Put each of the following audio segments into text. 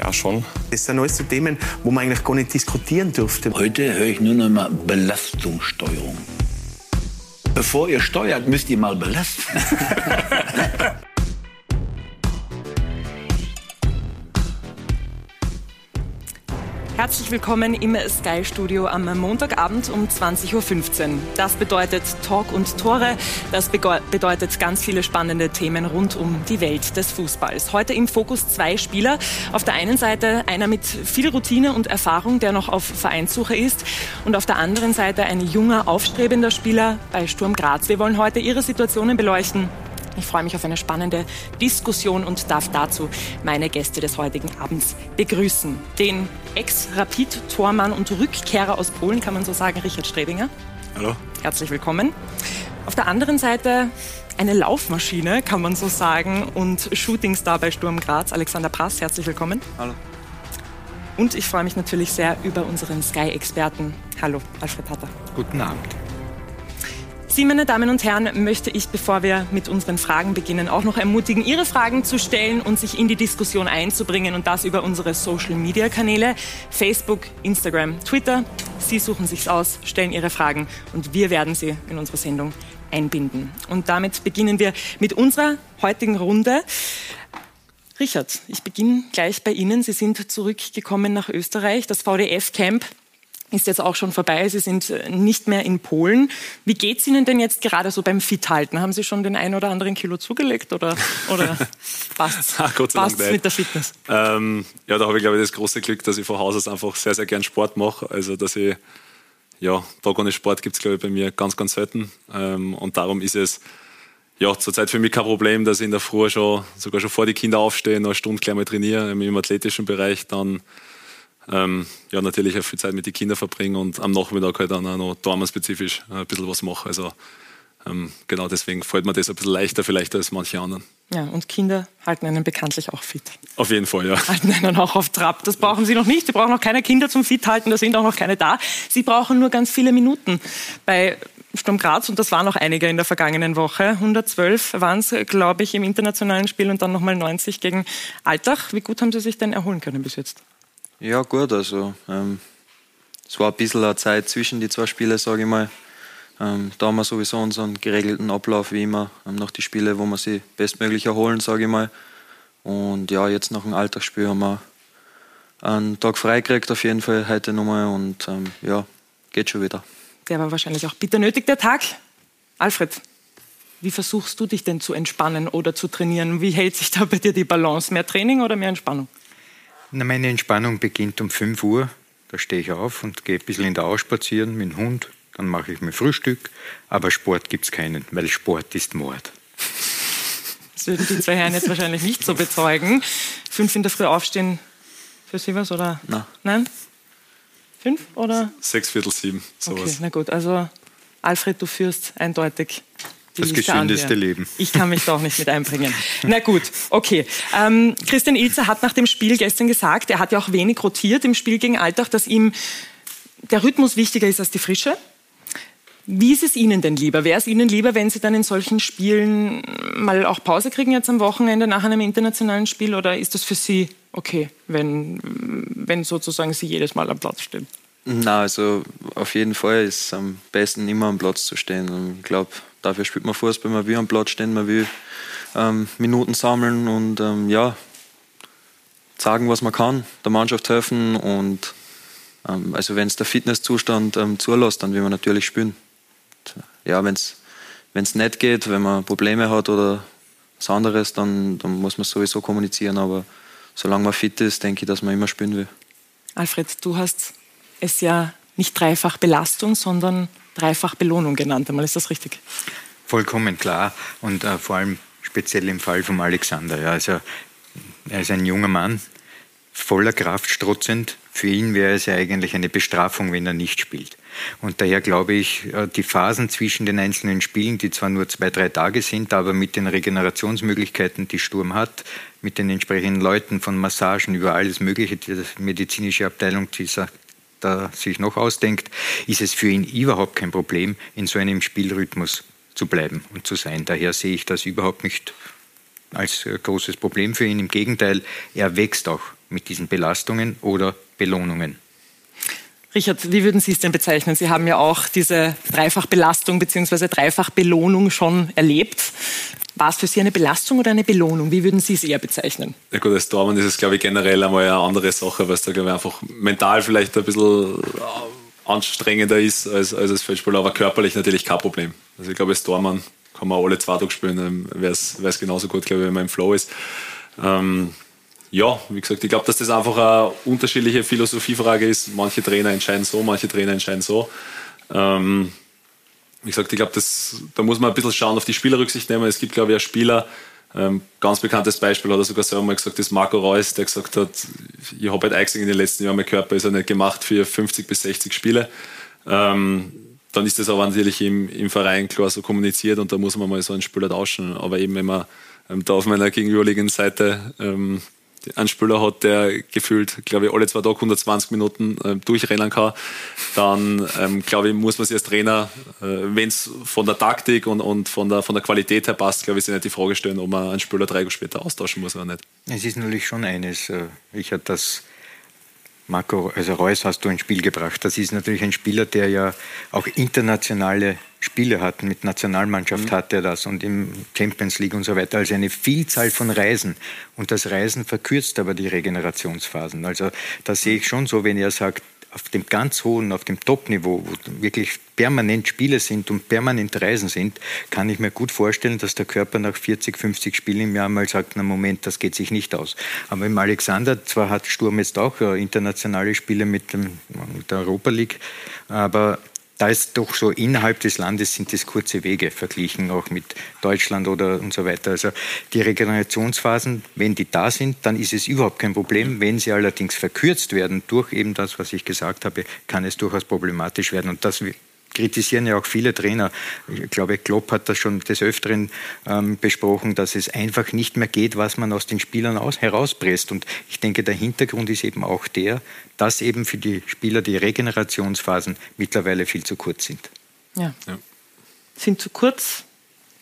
Ja, schon. Das sind alles so Themen, wo man eigentlich gar nicht diskutieren dürfte. Heute höre ich nur noch mal Belastungssteuerung. Bevor ihr steuert, müsst ihr mal belasten. Herzlich willkommen im Sky Studio am Montagabend um 20.15 Uhr. Das bedeutet Talk und Tore. Das bedeutet ganz viele spannende Themen rund um die Welt des Fußballs. Heute im Fokus zwei Spieler. Auf der einen Seite einer mit viel Routine und Erfahrung, der noch auf Vereinssuche ist. Und auf der anderen Seite ein junger, aufstrebender Spieler bei Sturm Graz. Wir wollen heute ihre Situationen beleuchten ich freue mich auf eine spannende Diskussion und darf dazu meine Gäste des heutigen Abends begrüßen. Den Ex-Rapid-Tormann und Rückkehrer aus Polen, kann man so sagen, Richard Stredinger. Hallo. Herzlich willkommen. Auf der anderen Seite eine Laufmaschine, kann man so sagen, und Shootingstar bei Sturm Graz, Alexander Prass. Herzlich willkommen. Hallo. Und ich freue mich natürlich sehr über unseren Sky-Experten. Hallo, Alfred Hatter. Guten Abend. Sie, meine Damen und Herren, möchte ich, bevor wir mit unseren Fragen beginnen, auch noch ermutigen, Ihre Fragen zu stellen und sich in die Diskussion einzubringen und das über unsere Social-Media-Kanäle Facebook, Instagram, Twitter. Sie suchen sich's aus, stellen Ihre Fragen und wir werden sie in unsere Sendung einbinden. Und damit beginnen wir mit unserer heutigen Runde. Richard, ich beginne gleich bei Ihnen. Sie sind zurückgekommen nach Österreich. Das VDF-Camp ist jetzt auch schon vorbei. Sie sind äh, nicht mehr in Polen. Wie geht es Ihnen denn jetzt gerade so beim Fit-Halten? Haben Sie schon den ein oder anderen Kilo zugelegt oder, oder passt es mit der Fitness? Ähm, ja, da habe ich glaube ich das große Glück, dass ich von Haus aus einfach sehr, sehr gern Sport mache. Also dass ich, ja, Tag ohne Sport gibt es glaube ich bei mir ganz, ganz selten. Ähm, und darum ist es ja, zurzeit für mich kein Problem, dass ich in der Früh schon, sogar schon vor die Kinder aufstehe, noch eine Stunde gleich mal trainiere im athletischen Bereich, dann ähm, ja, natürlich auch viel Zeit mit den Kindern verbringen und am Nachmittag halt dann auch noch damenspezifisch ein bisschen was mache. Also ähm, genau deswegen fällt mir das ein bisschen leichter vielleicht als manche anderen. Ja, und Kinder halten einen bekanntlich auch fit. Auf jeden Fall, ja. Halten einen auch auf Trab. Das brauchen Sie noch nicht. Sie brauchen noch keine Kinder zum Fit halten, da sind auch noch keine da. Sie brauchen nur ganz viele Minuten. Bei Sturm Graz, und das waren noch einige in der vergangenen Woche. 112 waren es, glaube ich, im internationalen Spiel und dann nochmal 90 gegen Altach. Wie gut haben Sie sich denn erholen können bis jetzt? Ja, gut. Also, ähm, es war ein bisschen eine Zeit zwischen die zwei Spiele, sage ich mal. Ähm, da haben wir sowieso unseren geregelten Ablauf, wie immer, ähm, nach die Spiele, wo wir sie bestmöglich erholen, sage ich mal. Und ja, jetzt nach dem Alltagsspiel haben wir einen Tag frei gekriegt, auf jeden Fall heute nochmal. Und ähm, ja, geht schon wieder. Der war wahrscheinlich auch bitter nötig, der Tag. Alfred, wie versuchst du dich denn zu entspannen oder zu trainieren? Wie hält sich da bei dir die Balance? Mehr Training oder mehr Entspannung? Na, meine Entspannung beginnt um 5 Uhr. Da stehe ich auf und gehe ein bisschen in der Au spazieren mit dem Hund. Dann mache ich mir Frühstück. Aber Sport gibt es keinen, weil Sport ist Mord. Das würden die zwei Herren jetzt wahrscheinlich nicht so bezeugen. Fünf in der Früh aufstehen, für Sie was? Oder? Nein. Nein? Fünf oder? Sechs Viertel sieben, sowas. Okay, na gut. Also Alfred, du führst eindeutig das gesündeste Leben. Ich kann mich da auch nicht mit einbringen. Na gut, okay. Ähm, Christian Ilzer hat nach dem Spiel gestern gesagt, er hat ja auch wenig rotiert im Spiel gegen Alltag, dass ihm der Rhythmus wichtiger ist als die Frische. Wie ist es Ihnen denn lieber? Wäre es Ihnen lieber, wenn Sie dann in solchen Spielen mal auch Pause kriegen jetzt am Wochenende nach einem internationalen Spiel? Oder ist das für Sie okay, wenn, wenn sozusagen Sie jedes Mal am Platz stehen? Na, also auf jeden Fall ist es am besten immer am Platz zu stehen. Und ich glaube, dafür spielt man Fußball, man will am Platz stehen, man will ähm, Minuten sammeln und ähm, ja, sagen, was man kann, der Mannschaft helfen und ähm, also wenn es der Fitnesszustand ähm, zulässt, dann will man natürlich spielen. Ja, wenn es nicht geht, wenn man Probleme hat oder was anderes, dann, dann muss man sowieso kommunizieren, aber solange man fit ist, denke ich, dass man immer spielen will. Alfred, du hast es ja nicht dreifach Belastung, sondern dreifach Belohnung genannt. Einmal ist das richtig? Vollkommen klar und äh, vor allem speziell im Fall von Alexander. Ja, also, er ist ein junger Mann, voller Kraft, strotzend Für ihn wäre es ja eigentlich eine Bestrafung, wenn er nicht spielt. Und daher glaube ich, äh, die Phasen zwischen den einzelnen Spielen, die zwar nur zwei, drei Tage sind, aber mit den Regenerationsmöglichkeiten, die Sturm hat, mit den entsprechenden Leuten von Massagen über alles Mögliche, die medizinische Abteilung, die da sich noch ausdenkt, ist es für ihn überhaupt kein Problem, in so einem Spielrhythmus zu bleiben und zu sein. Daher sehe ich das überhaupt nicht als äh, großes Problem für ihn. Im Gegenteil, er wächst auch mit diesen Belastungen oder Belohnungen. Richard, wie würden Sie es denn bezeichnen? Sie haben ja auch diese Dreifachbelastung bzw. Dreifachbelohnung schon erlebt. War es für Sie eine Belastung oder eine Belohnung? Wie würden Sie es eher bezeichnen? Ja gut, als Tormann ist es, glaube ich, generell einmal eine andere Sache, weil es da, glaube ich, einfach mental vielleicht ein bisschen äh, anstrengender ist als, als als Feldspieler, aber körperlich natürlich kein Problem. Also ich glaube, als Tormann kann man alle zwei Tage spielen, wäre es genauso gut, glaube ich, wenn man im Flow ist. Ähm, ja, wie gesagt, ich glaube, dass das einfach eine unterschiedliche Philosophiefrage ist. Manche Trainer entscheiden so, manche Trainer entscheiden so. Ähm, wie gesagt, ich glaube, da muss man ein bisschen schauen, auf die Spieler Rücksicht nehmen. Es gibt, glaube ich, einen Spieler, ähm, ganz bekanntes Beispiel hat er sogar selber mal gesagt, das ist Marco Reus, der gesagt hat, ich habe halt eigentlich in den letzten Jahren, mein Körper ist ja nicht gemacht für 50 bis 60 Spiele. Ähm, dann ist das aber natürlich im, im Verein klar so kommuniziert und da muss man mal so einen Spieler tauschen. Aber eben, wenn man ähm, da auf meiner gegenüberliegenden Seite ähm, einen Spieler hat, der gefühlt, glaube ich, alle zwei Tage 120 Minuten äh, durchrennen kann, dann ähm, glaube ich, muss man sich als Trainer, äh, wenn es von der Taktik und, und von, der, von der Qualität her passt, glaube ich, sich nicht die Frage stellen, ob man einen Spieler drei Jahre später austauschen muss oder nicht. Es ist natürlich schon eines, äh, ich hatte das Marco, also Reus hast du ins Spiel gebracht. Das ist natürlich ein Spieler, der ja auch internationale Spiele hat. Mit Nationalmannschaft mhm. hat er das und im Champions League und so weiter. Also eine Vielzahl von Reisen. Und das Reisen verkürzt aber die Regenerationsphasen. Also da sehe ich schon so, wenn er sagt, auf dem ganz hohen, auf dem Top-Niveau, wo wirklich permanent Spiele sind und permanent Reisen sind, kann ich mir gut vorstellen, dass der Körper nach 40, 50 Spielen im Jahr mal sagt, na Moment, das geht sich nicht aus. Aber im Alexander, zwar hat Sturm jetzt auch äh, internationale Spiele mit, dem, mit der Europa League, aber da ist doch so innerhalb des Landes sind das kurze Wege verglichen auch mit Deutschland oder und so weiter. Also die Regenerationsphasen, wenn die da sind, dann ist es überhaupt kein Problem. Wenn sie allerdings verkürzt werden durch eben das, was ich gesagt habe, kann es durchaus problematisch werden. Und das kritisieren ja auch viele Trainer. Ich glaube, Klopp hat das schon des Öfteren ähm, besprochen, dass es einfach nicht mehr geht, was man aus den Spielern aus, herauspresst. Und ich denke, der Hintergrund ist eben auch der, dass eben für die Spieler die Regenerationsphasen mittlerweile viel zu kurz sind. Ja. ja. Sind zu kurz,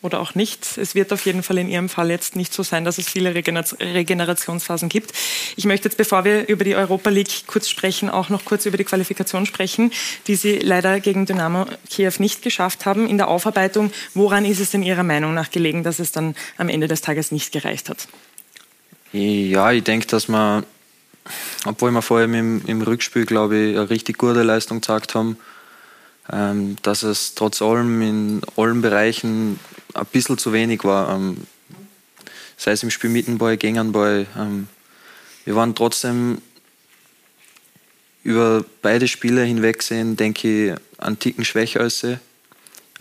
oder auch nicht. Es wird auf jeden Fall in Ihrem Fall jetzt nicht so sein, dass es viele Regenerationsphasen gibt. Ich möchte jetzt, bevor wir über die Europa League kurz sprechen, auch noch kurz über die Qualifikation sprechen, die Sie leider gegen Dynamo Kiew nicht geschafft haben. In der Aufarbeitung, woran ist es denn Ihrer Meinung nach gelegen, dass es dann am Ende des Tages nicht gereicht hat? Ja, ich denke, dass wir, obwohl wir vor allem im, im Rückspiel, glaube ich, eine richtig gute Leistung gezeigt haben, ähm, dass es trotz allem in allen Bereichen ein bisschen zu wenig war. Ähm, sei es im Spiel mit dem. Ähm, wir waren trotzdem über beide Spiele hinweg sehen, denke ich, einen Ticken schwächer als sie.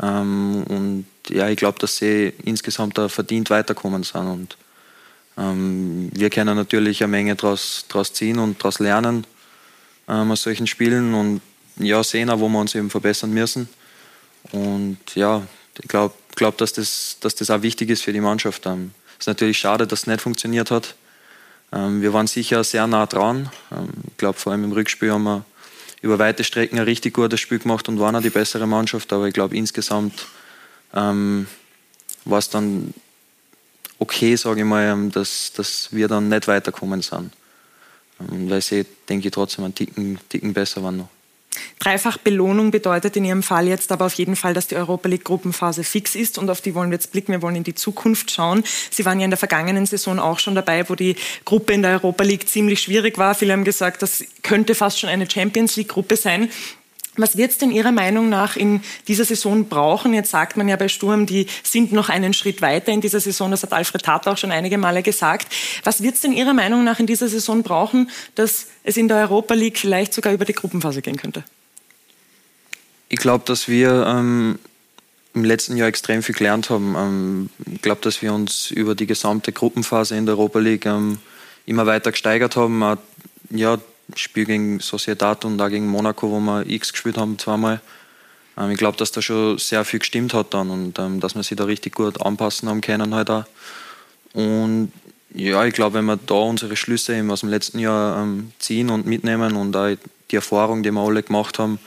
Ähm, und ja, ich glaube, dass sie insgesamt da verdient weiterkommen sind. Und ähm, wir können natürlich eine Menge daraus ziehen und daraus lernen ähm, aus solchen Spielen und ja, sehen auch, wo wir uns eben verbessern müssen. Und ja, ich glaube, glaube, dass das, dass das auch wichtig ist für die Mannschaft. Es ähm, ist natürlich schade, dass es nicht funktioniert hat. Ähm, wir waren sicher sehr nah dran. Ähm, ich glaube, vor allem im Rückspiel haben wir über weite Strecken ein richtig gutes Spiel gemacht und waren auch die bessere Mannschaft. Aber ich glaube, insgesamt war es dann okay, sage ich mal, dass, dass wir dann nicht weiterkommen sind. weil sie, denke ich, trotzdem einen Ticken, Ticken besser waren noch. Dreifach Belohnung bedeutet in Ihrem Fall jetzt aber auf jeden Fall, dass die Europa League Gruppenphase fix ist und auf die wollen wir jetzt blicken. Wir wollen in die Zukunft schauen. Sie waren ja in der vergangenen Saison auch schon dabei, wo die Gruppe in der Europa League ziemlich schwierig war. Viele haben gesagt, das könnte fast schon eine Champions League Gruppe sein. Was wird es denn Ihrer Meinung nach in dieser Saison brauchen? Jetzt sagt man ja bei Sturm, die sind noch einen Schritt weiter in dieser Saison. Das hat Alfred Tat auch schon einige Male gesagt. Was wird es denn Ihrer Meinung nach in dieser Saison brauchen, dass es in der Europa League vielleicht sogar über die Gruppenphase gehen könnte? Ich glaube, dass wir ähm, im letzten Jahr extrem viel gelernt haben. Ähm, ich glaube, dass wir uns über die gesamte Gruppenphase in der Europa League ähm, immer weiter gesteigert haben. Auch, ja, Spiel gegen Sociedad und da gegen Monaco, wo wir X gespielt haben, zweimal. Ähm, ich glaube, dass da schon sehr viel gestimmt hat dann und ähm, dass wir sich da richtig gut anpassen haben können halt auch. Und ja, ich glaube, wenn wir da unsere Schlüsse eben aus dem letzten Jahr ähm, ziehen und mitnehmen und auch die Erfahrung, die wir alle gemacht haben,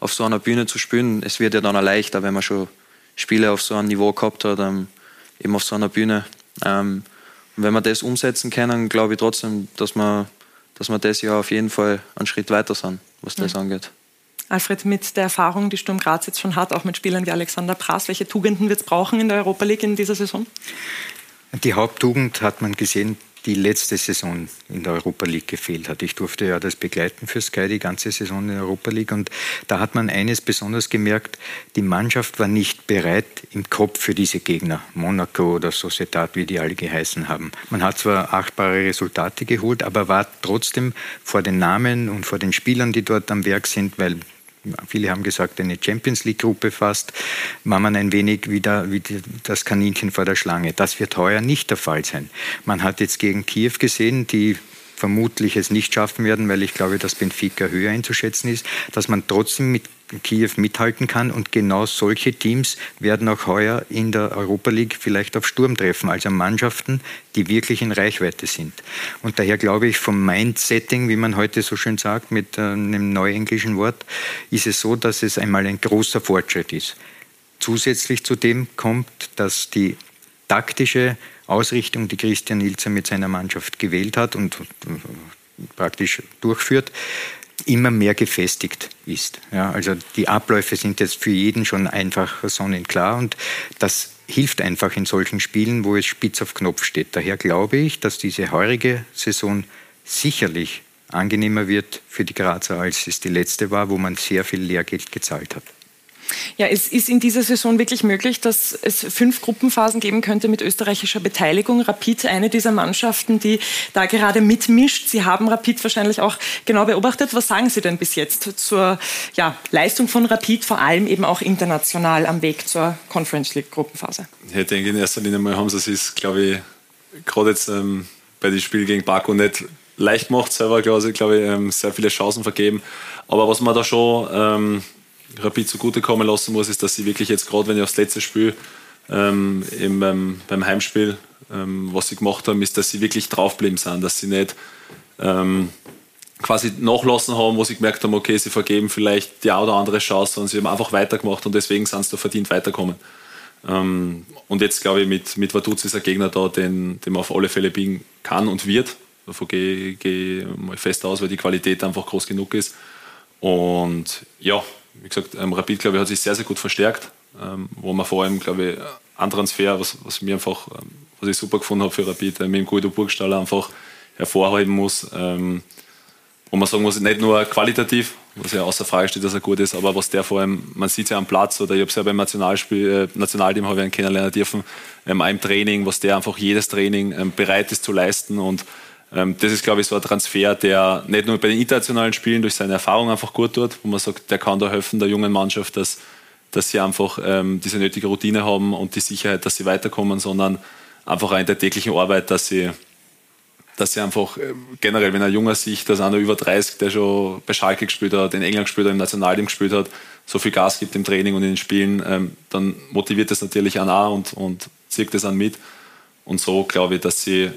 auf so einer Bühne zu spielen, es wird ja dann auch leichter, wenn man schon Spiele auf so einem Niveau gehabt hat, ähm, eben auf so einer Bühne. Ähm, und wenn wir das umsetzen können, glaube ich trotzdem, dass wir, dass wir das Jahr auf jeden Fall einen Schritt weiter sind, was das mhm. angeht. Alfred, mit der Erfahrung, die Sturm Graz jetzt schon hat, auch mit Spielern wie Alexander Prass, welche Tugenden wird es brauchen in der Europa League in dieser Saison? Die Haupttugend hat man gesehen, die letzte Saison in der Europa League gefehlt hat. Ich durfte ja das begleiten für Sky die ganze Saison in der Europa League und da hat man eines besonders gemerkt, die Mannschaft war nicht bereit im Kopf für diese Gegner, Monaco oder Sociedad, wie die alle geheißen haben. Man hat zwar achtbare Resultate geholt, aber war trotzdem vor den Namen und vor den Spielern, die dort am Werk sind, weil viele haben gesagt, eine Champions League-Gruppe fast, war man ein wenig wieder wie das Kaninchen vor der Schlange. Das wird heuer nicht der Fall sein. Man hat jetzt gegen Kiew gesehen, die vermutlich es nicht schaffen werden, weil ich glaube, dass Benfica höher einzuschätzen ist, dass man trotzdem mit Kiew mithalten kann. Und genau solche Teams werden auch heuer in der Europa League vielleicht auf Sturm treffen, also Mannschaften, die wirklich in Reichweite sind. Und daher glaube ich, vom Mindsetting, wie man heute so schön sagt, mit äh, einem neuenglischen Wort, ist es so, dass es einmal ein großer Fortschritt ist. Zusätzlich zu dem kommt, dass die taktische Ausrichtung, die Christian Ilzer mit seiner Mannschaft gewählt hat und äh, praktisch durchführt, immer mehr gefestigt ist. Ja, also die Abläufe sind jetzt für jeden schon einfach sonnenklar und das hilft einfach in solchen Spielen, wo es spitz auf Knopf steht. Daher glaube ich, dass diese heurige Saison sicherlich angenehmer wird für die Grazer, als es die letzte war, wo man sehr viel Lehrgeld gezahlt hat. Ja, es ist in dieser Saison wirklich möglich, dass es fünf Gruppenphasen geben könnte mit österreichischer Beteiligung. Rapid, eine dieser Mannschaften, die da gerade mitmischt. Sie haben Rapid wahrscheinlich auch genau beobachtet. Was sagen Sie denn bis jetzt zur ja, Leistung von Rapid, vor allem eben auch international am Weg zur Conference League Gruppenphase? Ich denke, in erster Linie mal haben sie es, glaube ich, gerade jetzt ähm, bei dem Spiel gegen Baku nicht leicht gemacht, selber, glaube ich, ähm, sehr viele Chancen vergeben. Aber was man da schon ähm, Rapid zugutekommen lassen muss, ist, dass sie wirklich jetzt gerade, wenn ich aufs letzte Spiel ähm, eben beim, beim Heimspiel, ähm, was sie gemacht haben, ist, dass sie wirklich draufgeblieben sind, dass sie nicht ähm, quasi nachlassen haben, wo sie gemerkt haben, okay, sie vergeben vielleicht die eine oder andere Chance, sondern sie haben einfach weitergemacht und deswegen sind sie da verdient weiterkommen. Ähm, und jetzt glaube ich, mit, mit Vaduz ist ein Gegner da, den, den man auf alle Fälle biegen kann und wird. Davon gehe ich mal fest aus, weil die Qualität einfach groß genug ist. Und ja, wie gesagt, ähm, Rapid, glaube ich, hat sich sehr, sehr gut verstärkt, ähm, wo man vor allem, glaube ich, ein Transfer, was, was mir einfach, ähm, was ich super gefunden habe für Rapid, äh, mit dem Guido Burgstaller einfach hervorheben muss. Ähm, wo man sagen muss, nicht nur qualitativ, was ja außer Frage steht, dass er gut ist, aber was der vor allem, man sieht ja am Platz oder ich habe es ja beim Nationalspiel, äh, Nationalteam habe ich einen kennenlernen dürfen, ähm, im Training, was der einfach jedes Training ähm, bereit ist zu leisten und das ist, glaube ich, so ein Transfer, der nicht nur bei den internationalen Spielen durch seine Erfahrung einfach gut tut, wo man sagt, der kann da helfen, der jungen Mannschaft, dass, dass sie einfach ähm, diese nötige Routine haben und die Sicherheit, dass sie weiterkommen, sondern einfach auch in der täglichen Arbeit, dass sie, dass sie einfach äh, generell, wenn ein junger sich, dass einer über 30, der schon bei Schalke gespielt hat, in England gespielt hat, im Nationalteam gespielt hat, so viel Gas gibt im Training und in den Spielen, ähm, dann motiviert das natürlich an auch und, und zieht das an mit. Und so glaube ich, dass sie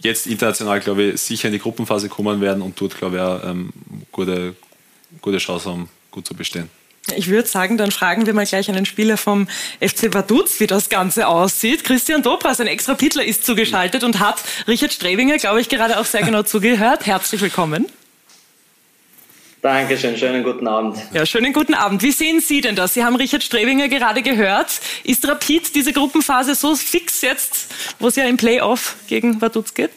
jetzt international, glaube ich, sicher in die Gruppenphase kommen werden und dort, glaube ich, auch ähm, gute, gute Chance haben, gut zu bestehen. Ich würde sagen, dann fragen wir mal gleich einen Spieler vom FC Vaduz, wie das Ganze aussieht. Christian Dobras, ein extra Pitler, ist zugeschaltet und hat Richard Strebinger, glaube ich, gerade auch sehr genau zugehört. Herzlich willkommen. Dankeschön, schönen guten Abend. Ja, schönen guten Abend. Wie sehen Sie denn das? Sie haben Richard Strebinger gerade gehört. Ist Rapid diese Gruppenphase so fix jetzt, wo es ja im Playoff gegen Vaduz geht?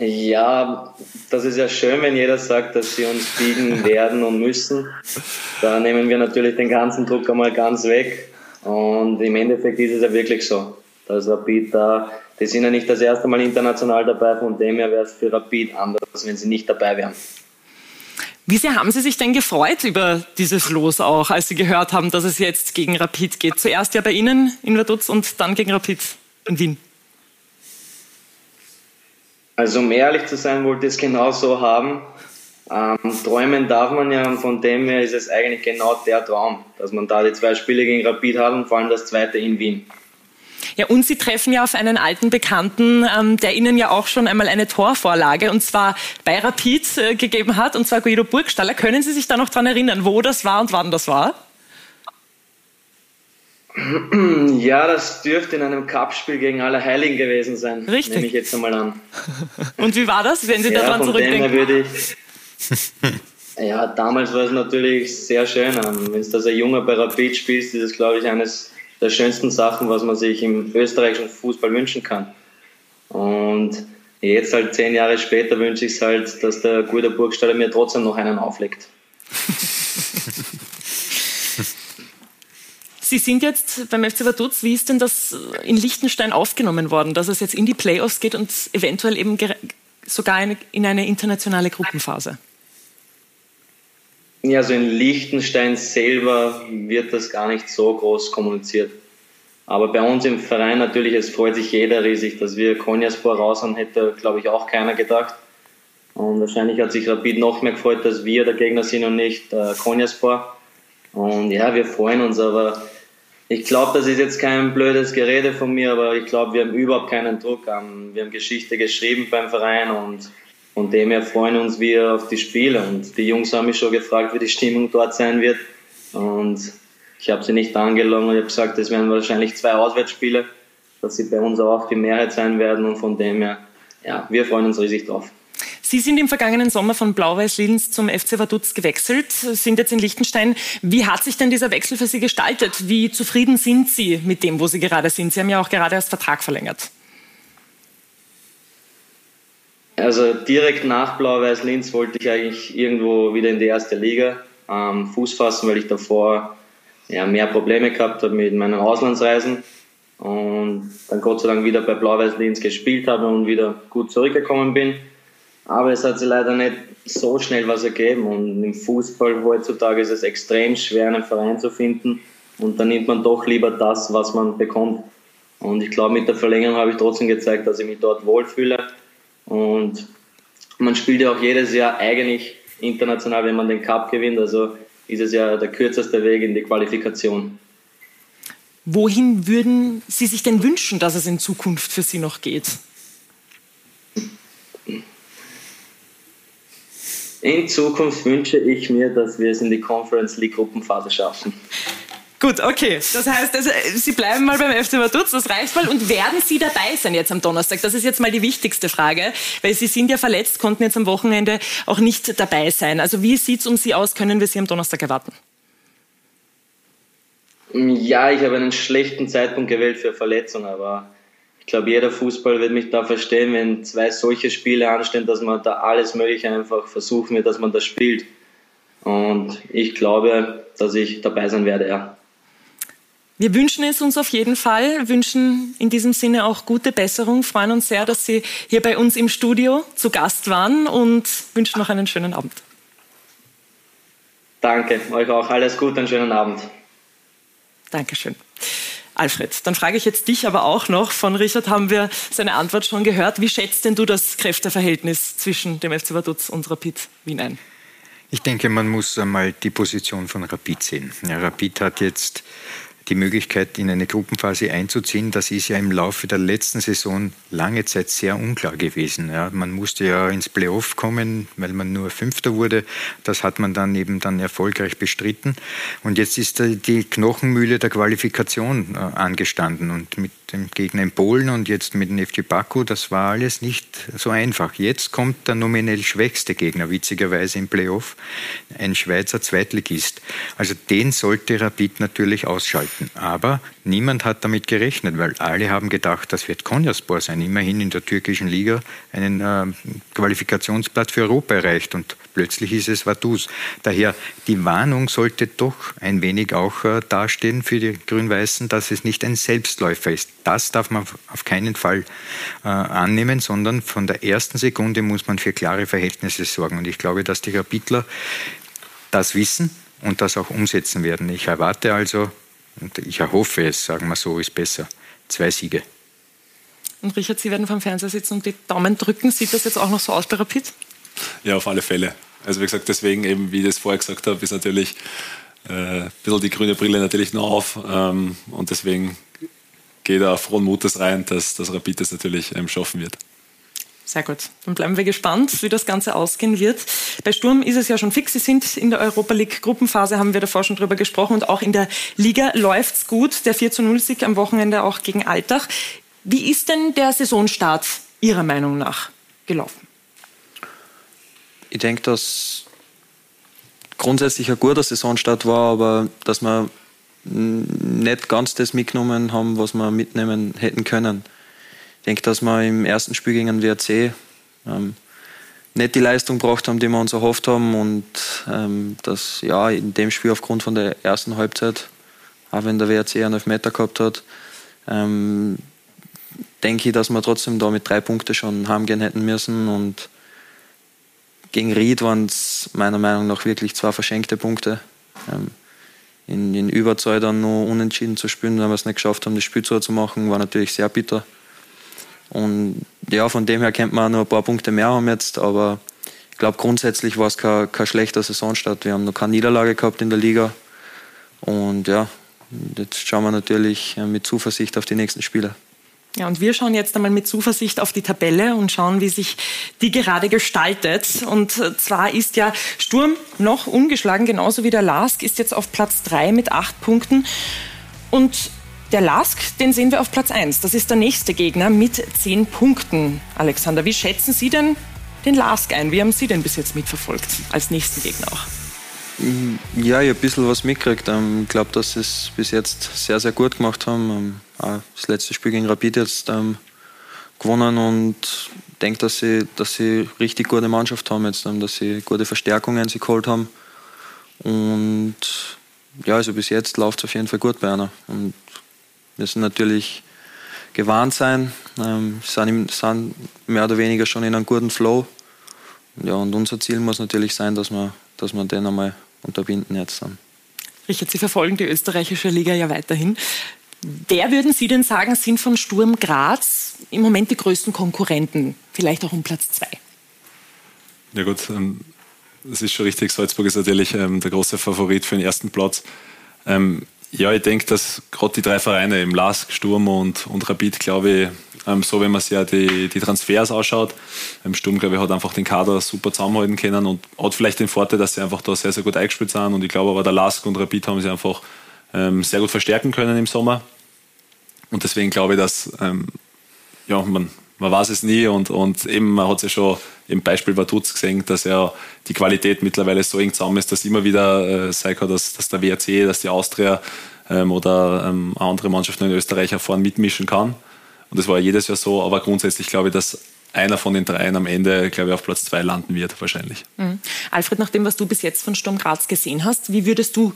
Ja, das ist ja schön, wenn jeder sagt, dass sie uns biegen werden und müssen. Da nehmen wir natürlich den ganzen Druck einmal ganz weg. Und im Endeffekt ist es ja wirklich so, dass Rapid da, die sind ja nicht das erste Mal international dabei, von dem her wäre es für Rapid anders, wenn sie nicht dabei wären. Wie sehr haben Sie sich denn gefreut über dieses Los auch, als Sie gehört haben, dass es jetzt gegen Rapid geht? Zuerst ja bei Ihnen in Vaduz und dann gegen Rapid in Wien. Also um ehrlich zu sein, wollte ich es genau so haben. Ähm, träumen darf man ja und von dem her ist es eigentlich genau der Traum, dass man da die zwei Spiele gegen Rapid hat und vor allem das zweite in Wien. Ja, und Sie treffen ja auf einen alten Bekannten, ähm, der Ihnen ja auch schon einmal eine Torvorlage und zwar bei Rapid äh, gegeben hat, und zwar Guido Burgstaller. Können Sie sich da noch dran erinnern, wo das war und wann das war? Ja, das dürfte in einem Cup-Spiel gegen Allerheiligen gewesen sein. Richtig. Nehme ich jetzt einmal an. Und wie war das, wenn Sie ja, daran zurückdenken? Würde ich, ja, damals war es natürlich sehr schön. Ähm, Wenn du als ein Junger bei Rapid spielst, ist es, glaube ich, eines der schönsten Sachen, was man sich im österreichischen Fußball wünschen kann. Und jetzt halt zehn Jahre später wünsche ich es halt, dass der gute Burgstaller mir trotzdem noch einen auflegt. Sie sind jetzt beim FC Vaduz. Wie ist denn das in Liechtenstein aufgenommen worden, dass es jetzt in die Playoffs geht und eventuell eben sogar in eine internationale Gruppenphase? Ja, also in Liechtenstein selber wird das gar nicht so groß kommuniziert. Aber bei uns im Verein natürlich, es freut sich jeder riesig, dass wir Konyaspor raus haben, hätte, glaube ich, auch keiner gedacht. Und wahrscheinlich hat sich Rapid noch mehr gefreut, dass wir der Gegner sind und nicht äh, Konyaspor. Und ja, wir freuen uns, aber ich glaube, das ist jetzt kein blödes Gerede von mir, aber ich glaube, wir haben überhaupt keinen Druck. Wir haben Geschichte geschrieben beim Verein und von dem her freuen uns wir auf die Spiele. Und die Jungs haben mich schon gefragt, wie die Stimmung dort sein wird. Und ich habe sie nicht angelogen und habe gesagt, es werden wahrscheinlich zwei Auswärtsspiele, dass sie bei uns auch die Mehrheit sein werden. Und von dem her, ja, wir freuen uns riesig drauf. Sie sind im vergangenen Sommer von Blau-Weiß-Linz zum FC Vaduz gewechselt, sind jetzt in Liechtenstein. Wie hat sich denn dieser Wechsel für Sie gestaltet? Wie zufrieden sind Sie mit dem, wo Sie gerade sind? Sie haben ja auch gerade erst Vertrag verlängert. Also direkt nach Blau-Weiß-Linz wollte ich eigentlich irgendwo wieder in die erste Liga ähm, Fuß fassen, weil ich davor ja, mehr Probleme gehabt habe mit meinen Auslandsreisen und dann Gott sei Dank wieder bei Blau-Weiß-Linz gespielt habe und wieder gut zurückgekommen bin. Aber es hat sich leider nicht so schnell was ergeben und im Fußball heutzutage ist es extrem schwer, einen Verein zu finden und dann nimmt man doch lieber das, was man bekommt. Und ich glaube, mit der Verlängerung habe ich trotzdem gezeigt, dass ich mich dort wohlfühle und man spielt ja auch jedes Jahr eigentlich international, wenn man den Cup gewinnt. Also ist es ja der kürzeste Weg in die Qualifikation. Wohin würden Sie sich denn wünschen, dass es in Zukunft für Sie noch geht? In Zukunft wünsche ich mir, dass wir es in die Conference League Gruppenphase schaffen. Gut, okay. Das heißt, also, Sie bleiben mal beim FC Vaduz, das reicht mal. Und werden Sie dabei sein jetzt am Donnerstag? Das ist jetzt mal die wichtigste Frage, weil Sie sind ja verletzt, konnten jetzt am Wochenende auch nicht dabei sein. Also wie sieht es um Sie aus? Können wir Sie am Donnerstag erwarten? Ja, ich habe einen schlechten Zeitpunkt gewählt für Verletzung, aber ich glaube, jeder Fußball wird mich da verstehen, wenn zwei solche Spiele anstehen, dass man da alles Mögliche einfach versuchen wird, dass man das spielt. Und ich glaube, dass ich dabei sein werde, ja. Wir wünschen es uns auf jeden Fall, wünschen in diesem Sinne auch gute Besserung, freuen uns sehr, dass Sie hier bei uns im Studio zu Gast waren und wünschen noch einen schönen Abend. Danke, euch auch alles Gute, einen schönen Abend. Dankeschön. Alfred, dann frage ich jetzt dich aber auch noch. Von Richard haben wir seine Antwort schon gehört. Wie schätzt denn du das Kräfteverhältnis zwischen dem FC Vaduz und Rapid Wien ein? Ich denke, man muss einmal die Position von Rapid sehen. Ja, Rapid hat jetzt die Möglichkeit, in eine Gruppenphase einzuziehen. Das ist ja im Laufe der letzten Saison lange Zeit sehr unklar gewesen. Ja, man musste ja ins Playoff kommen, weil man nur Fünfter wurde. Das hat man dann eben dann erfolgreich bestritten. Und jetzt ist die Knochenmühle der Qualifikation äh, angestanden. Und mit dem Gegner in Polen und jetzt mit FC Baku, das war alles nicht so einfach. Jetzt kommt der nominell schwächste Gegner, witzigerweise im Playoff, ein Schweizer Zweitligist. Also den sollte Rapid natürlich ausschalten. Aber niemand hat damit gerechnet, weil alle haben gedacht, das wird Konyaspor sein, immerhin in der türkischen Liga einen äh, Qualifikationsplatz für Europa erreicht und plötzlich ist es Vaduz. Daher die Warnung sollte doch ein wenig auch äh, dastehen für die Grün-Weißen, dass es nicht ein Selbstläufer ist. Das darf man auf keinen Fall äh, annehmen, sondern von der ersten Sekunde muss man für klare Verhältnisse sorgen. Und ich glaube, dass die Kapitler das wissen und das auch umsetzen werden. Ich erwarte also, und ich erhoffe es, sagen wir so, ist besser, zwei Siege. Und Richard, Sie werden vom Fernseher sitzen und die Daumen drücken. Sieht das jetzt auch noch so aus bei Rapid? Ja, auf alle Fälle. Also wie gesagt, deswegen eben, wie ich das vorher gesagt habe, ist natürlich äh, ein bisschen die grüne Brille natürlich noch auf. Ähm, und deswegen geht er frohen Mutes rein, dass das Rapid das natürlich ähm, schaffen wird. Sehr gut. Dann bleiben wir gespannt, wie das Ganze ausgehen wird. Bei Sturm ist es ja schon fix. Sie sind in der Europa League Gruppenphase, haben wir davor schon drüber gesprochen. Und auch in der Liga läuft es gut. Der 4 zu 0 Sieg am Wochenende auch gegen Altach. Wie ist denn der Saisonstart Ihrer Meinung nach gelaufen? Ich denke, dass grundsätzlich ein guter Saisonstart war, aber dass wir nicht ganz das mitgenommen haben, was wir mitnehmen hätten können. Denke, dass wir im ersten Spiel gegen den WRC ähm, nicht die Leistung gebracht haben, die wir uns erhofft haben und ähm, dass ja in dem Spiel aufgrund von der ersten Halbzeit, auch wenn der WRC einen Elfmeter gehabt hat, ähm, denke ich, dass wir trotzdem da mit drei Punkten schon heimgehen hätten müssen und gegen Ried waren es meiner Meinung nach wirklich zwei verschenkte Punkte. Ähm, in, in Überzahl dann noch unentschieden zu spielen, wenn wir es nicht geschafft haben, das Spiel zu machen, war natürlich sehr bitter. Und ja, von dem her könnte man noch ein paar Punkte mehr haben jetzt, aber ich glaube, grundsätzlich war es kein, kein schlechter Saisonstart. Wir haben noch keine Niederlage gehabt in der Liga. Und ja, jetzt schauen wir natürlich äh, mit Zuversicht auf die nächsten Spiele. Ja, und wir schauen jetzt einmal mit Zuversicht auf die Tabelle und schauen, wie sich die gerade gestaltet. Und äh, zwar ist ja Sturm noch ungeschlagen, genauso wie der Lask, ist jetzt auf Platz 3 mit acht Punkten. Und der Lask, den sehen wir auf Platz 1. Das ist der nächste Gegner mit 10 Punkten. Alexander, wie schätzen Sie denn den Lask ein? Wie haben Sie denn bis jetzt mitverfolgt als nächsten Gegner auch? Mm, ja, ich habe ein bisschen was mitgekriegt. Ähm, ich glaube, dass sie es bis jetzt sehr, sehr gut gemacht haben. Ähm, das letzte Spiel gegen Rapid jetzt ähm, gewonnen und denke, dass sie, dass sie richtig gute Mannschaft haben jetzt, dass sie gute Verstärkungen sie geholt haben. Und ja, also bis jetzt läuft es auf jeden Fall gut bei einer. Und müssen natürlich gewarnt sein, ähm, sind, sind mehr oder weniger schon in einem guten Flow. Ja, und unser Ziel muss natürlich sein, dass wir, dass wir den einmal unterbinden jetzt dann. Richard, Sie verfolgen die österreichische Liga ja weiterhin. Wer würden Sie denn sagen, sind von Sturm Graz im Moment die größten Konkurrenten? Vielleicht auch um Platz zwei? Ja gut, ähm, das ist schon richtig. Salzburg ist natürlich ähm, der große Favorit für den ersten Platz. Ähm, ja, ich denke, dass gerade die drei Vereine, im LASK, Sturm und, und Rapid, glaube ich, ähm, so wenn man sich ja die, die Transfers ausschaut, ähm, Sturm, glaube ich, hat einfach den Kader super zusammenhalten können und hat vielleicht den Vorteil, dass sie einfach da sehr, sehr gut eingespielt sind. Und ich glaube aber, der LASK und Rapid haben sie einfach ähm, sehr gut verstärken können im Sommer. Und deswegen glaube ich, dass ähm, ja, man, man weiß es nie und, und eben man hat es ja schon im Beispiel Vaduz gesehen, dass ja die Qualität mittlerweile so eng zusammen ist, dass immer wieder äh, sein kann, dass, dass der WRC, dass die Austria ähm, oder ähm, andere Mannschaften in Österreich erfahren mitmischen kann. Und das war jedes Jahr so, aber grundsätzlich glaube ich, dass einer von den dreien am Ende, glaube ich, auf Platz zwei landen wird, wahrscheinlich. Mhm. Alfred, nach dem, was du bis jetzt von Sturm Graz gesehen hast, wie würdest du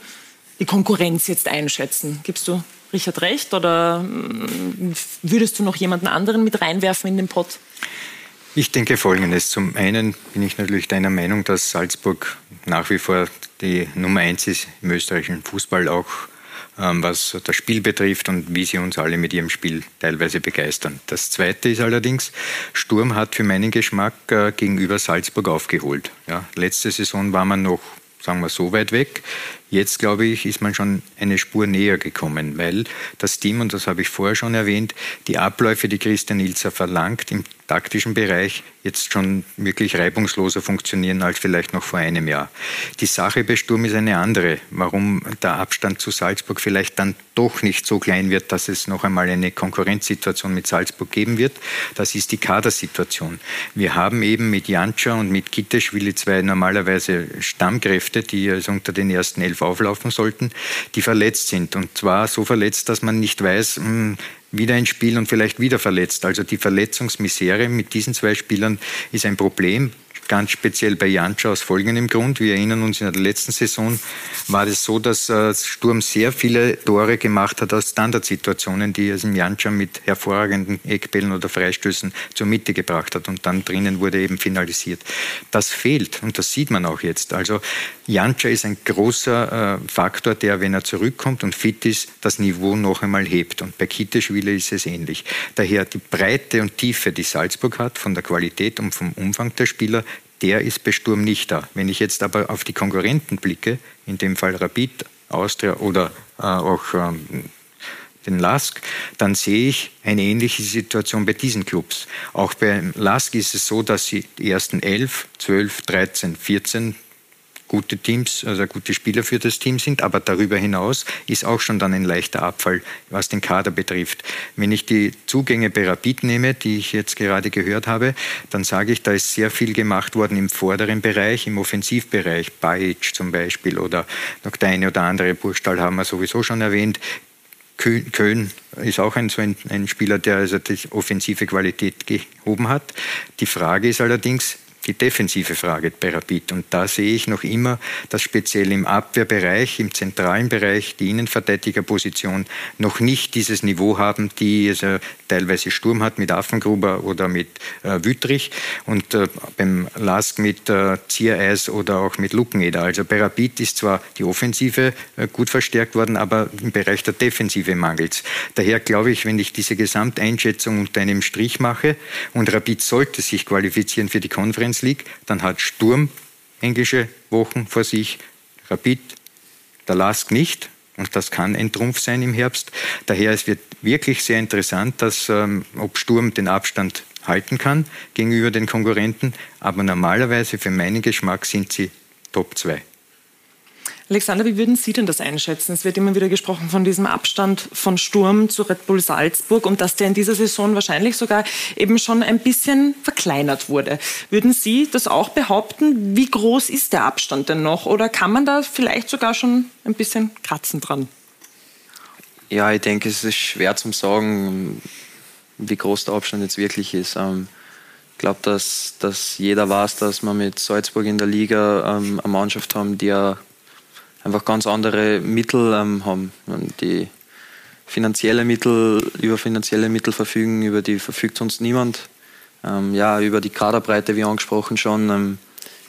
die Konkurrenz jetzt einschätzen? Gibst du Richard recht oder mm, würdest du noch jemanden anderen mit reinwerfen in den Pott? Ich denke Folgendes. Zum einen bin ich natürlich deiner Meinung, dass Salzburg nach wie vor die Nummer eins ist im österreichischen Fußball, auch ähm, was das Spiel betrifft und wie sie uns alle mit ihrem Spiel teilweise begeistern. Das Zweite ist allerdings, Sturm hat für meinen Geschmack äh, gegenüber Salzburg aufgeholt. Ja, letzte Saison war man noch sagen wir so weit weg. Jetzt, glaube ich, ist man schon eine Spur näher gekommen, weil das Team, und das habe ich vorher schon erwähnt, die Abläufe, die Christian Ilzer verlangt im taktischen Bereich, jetzt schon wirklich reibungsloser funktionieren als vielleicht noch vor einem Jahr. Die Sache bei Sturm ist eine andere. Warum der Abstand zu Salzburg vielleicht dann doch nicht so klein wird, dass es noch einmal eine Konkurrenzsituation mit Salzburg geben wird, das ist die Kadersituation. Wir haben eben mit Jantscha und mit Kitteschwili zwei normalerweise Stammkräfte, die also unter den ersten elf auflaufen sollten, die verletzt sind. Und zwar so verletzt, dass man nicht weiß, hm, wieder ein Spiel und vielleicht wieder verletzt. Also die Verletzungsmisere mit diesen zwei Spielern ist ein Problem. Ganz speziell bei Jancha aus folgendem Grund. Wir erinnern uns, in der letzten Saison war es so, dass äh, Sturm sehr viele Tore gemacht hat aus Standardsituationen, die es im Jancha mit hervorragenden Eckbällen oder Freistößen zur Mitte gebracht hat und dann drinnen wurde eben finalisiert. Das fehlt und das sieht man auch jetzt. Also Jancha ist ein großer äh, Faktor, der, wenn er zurückkommt und fit ist, das Niveau noch einmal hebt. Und bei Kitteschwile ist es ähnlich. Daher die Breite und Tiefe, die Salzburg hat, von der Qualität und vom Umfang der Spieler, der ist bei Sturm nicht da. Wenn ich jetzt aber auf die Konkurrenten blicke, in dem Fall Rapid, Austria oder äh, auch ähm, den Lask, dann sehe ich eine ähnliche Situation bei diesen Clubs. Auch beim Lask ist es so, dass sie die ersten 11, 12, 13, 14 gute Teams, also gute Spieler für das Team sind, aber darüber hinaus ist auch schon dann ein leichter Abfall, was den Kader betrifft. Wenn ich die Zugänge bei Rapid nehme, die ich jetzt gerade gehört habe, dann sage ich, da ist sehr viel gemacht worden im vorderen Bereich, im Offensivbereich, Bajic zum Beispiel oder noch der eine oder andere Burgstall haben wir sowieso schon erwähnt. Köln ist auch ein, so ein, ein Spieler, der also die offensive Qualität gehoben hat. Die Frage ist allerdings, die defensive Frage bei Rapid. Und da sehe ich noch immer, dass speziell im Abwehrbereich, im zentralen Bereich, die Innenverteidigerposition noch nicht dieses Niveau haben, die also teilweise Sturm hat mit Affengruber oder mit äh, Wüttrich und äh, beim Lask mit äh, Ziereis oder auch mit Luckeneder. Also bei Rapid ist zwar die Offensive äh, gut verstärkt worden, aber im Bereich der Defensive mangelt es. Daher glaube ich, wenn ich diese Gesamteinschätzung unter einem Strich mache und Rapid sollte sich qualifizieren für die Konferenz Champions League, dann hat Sturm englische Wochen vor sich, Rapid, der Lask nicht. Und das kann ein Trumpf sein im Herbst. Daher es wird wirklich sehr interessant, dass, ähm, ob Sturm den Abstand halten kann gegenüber den Konkurrenten. Aber normalerweise für meinen Geschmack sind sie Top 2. Alexander, wie würden Sie denn das einschätzen? Es wird immer wieder gesprochen von diesem Abstand von Sturm zu Red Bull Salzburg und dass der in dieser Saison wahrscheinlich sogar eben schon ein bisschen verkleinert wurde. Würden Sie das auch behaupten? Wie groß ist der Abstand denn noch? Oder kann man da vielleicht sogar schon ein bisschen kratzen dran? Ja, ich denke, es ist schwer zu sagen, wie groß der Abstand jetzt wirklich ist. Ähm, ich glaube, dass, dass jeder weiß, dass wir mit Salzburg in der Liga ähm, eine Mannschaft haben, die ja einfach ganz andere Mittel ähm, haben. Die finanzielle Mittel, über finanzielle Mittel verfügen, über die verfügt sonst niemand. Ähm, ja, über die Kaderbreite, wie angesprochen schon. Ähm,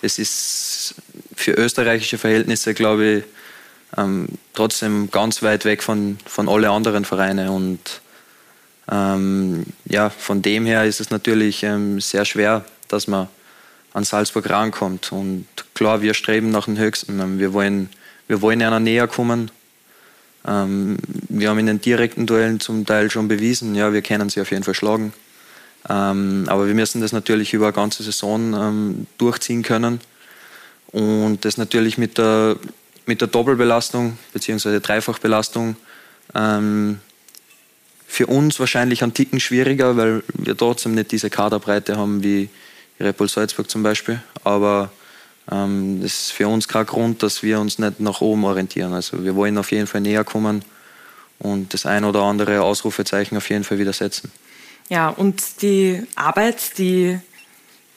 es ist für österreichische Verhältnisse, glaube ich, ähm, trotzdem ganz weit weg von, von alle anderen Vereinen. Und ähm, ja, von dem her ist es natürlich ähm, sehr schwer, dass man an Salzburg rankommt. Und klar, wir streben nach dem Höchsten. Wir wollen wir wollen einer näher kommen. Ähm, wir haben in den direkten Duellen zum Teil schon bewiesen, ja, wir können sie auf jeden Fall schlagen. Ähm, aber wir müssen das natürlich über eine ganze Saison ähm, durchziehen können. Und das natürlich mit der, mit der Doppelbelastung bzw. Dreifachbelastung ähm, für uns wahrscheinlich ein Ticken schwieriger, weil wir trotzdem nicht diese Kaderbreite haben wie Red Salzburg zum Beispiel. Aber ähm, das ist für uns kein Grund, dass wir uns nicht nach oben orientieren. Also wir wollen auf jeden Fall näher kommen und das ein oder andere Ausrufezeichen auf jeden Fall wieder setzen. Ja, und die Arbeit, die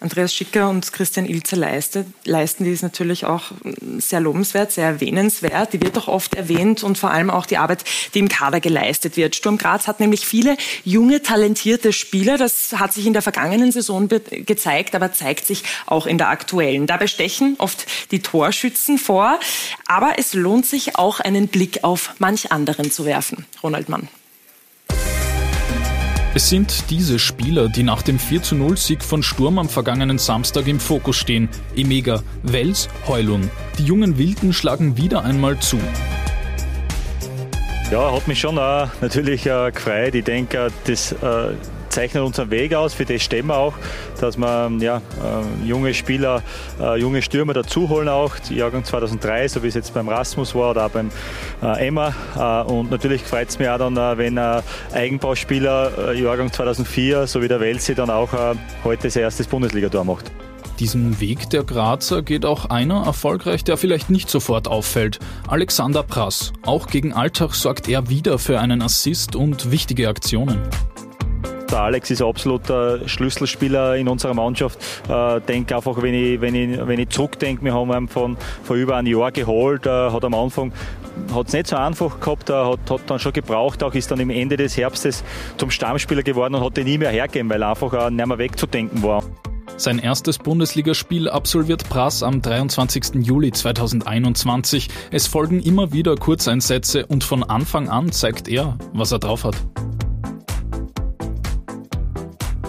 Andreas Schicker und Christian Ilzer leistet, leisten, die ist natürlich auch sehr lobenswert, sehr erwähnenswert. Die wird auch oft erwähnt und vor allem auch die Arbeit, die im Kader geleistet wird. Sturm Graz hat nämlich viele junge, talentierte Spieler. Das hat sich in der vergangenen Saison gezeigt, aber zeigt sich auch in der aktuellen. Dabei stechen oft die Torschützen vor. Aber es lohnt sich auch einen Blick auf manch anderen zu werfen. Ronald Mann. Es sind diese Spieler, die nach dem 4-0-Sieg von Sturm am vergangenen Samstag im Fokus stehen. Emega, Wels, Heulun. Die jungen Wilden schlagen wieder einmal zu. Ja, hat mich schon äh, natürlich äh, gefreut. Ich denke, das zeichnet unseren Weg aus, für das stehen wir auch, dass wir ja, äh, junge Spieler, äh, junge Stürmer dazuholen auch, die Jahrgang 2003, so wie es jetzt beim Rasmus war oder auch beim äh, Emma. Und natürlich freut es mich auch dann, wenn Eigenbauspieler, Jahrgang 2004, so wie der Welsi, dann auch heute sein erstes Bundesligator macht. Diesen Weg der Grazer geht auch einer erfolgreich, der vielleicht nicht sofort auffällt. Alexander Prass. Auch gegen Alltag sorgt er wieder für einen Assist und wichtige Aktionen. Der Alex ist absoluter Schlüsselspieler in unserer Mannschaft. Äh, denke einfach, wenn ich, wenn ich, wenn ich zurückdenke, wir haben ihn von, von über ein Jahr geholt, äh, hat am Anfang hat es nicht so einfach gehabt, er hat, hat dann schon gebraucht, auch ist dann im Ende des Herbstes zum Stammspieler geworden und hat den nie mehr hergegeben, weil er einfach auch nicht mehr wegzudenken war. Sein erstes Bundesligaspiel absolviert Prass am 23. Juli 2021. Es folgen immer wieder Kurzeinsätze und von Anfang an zeigt er, was er drauf hat.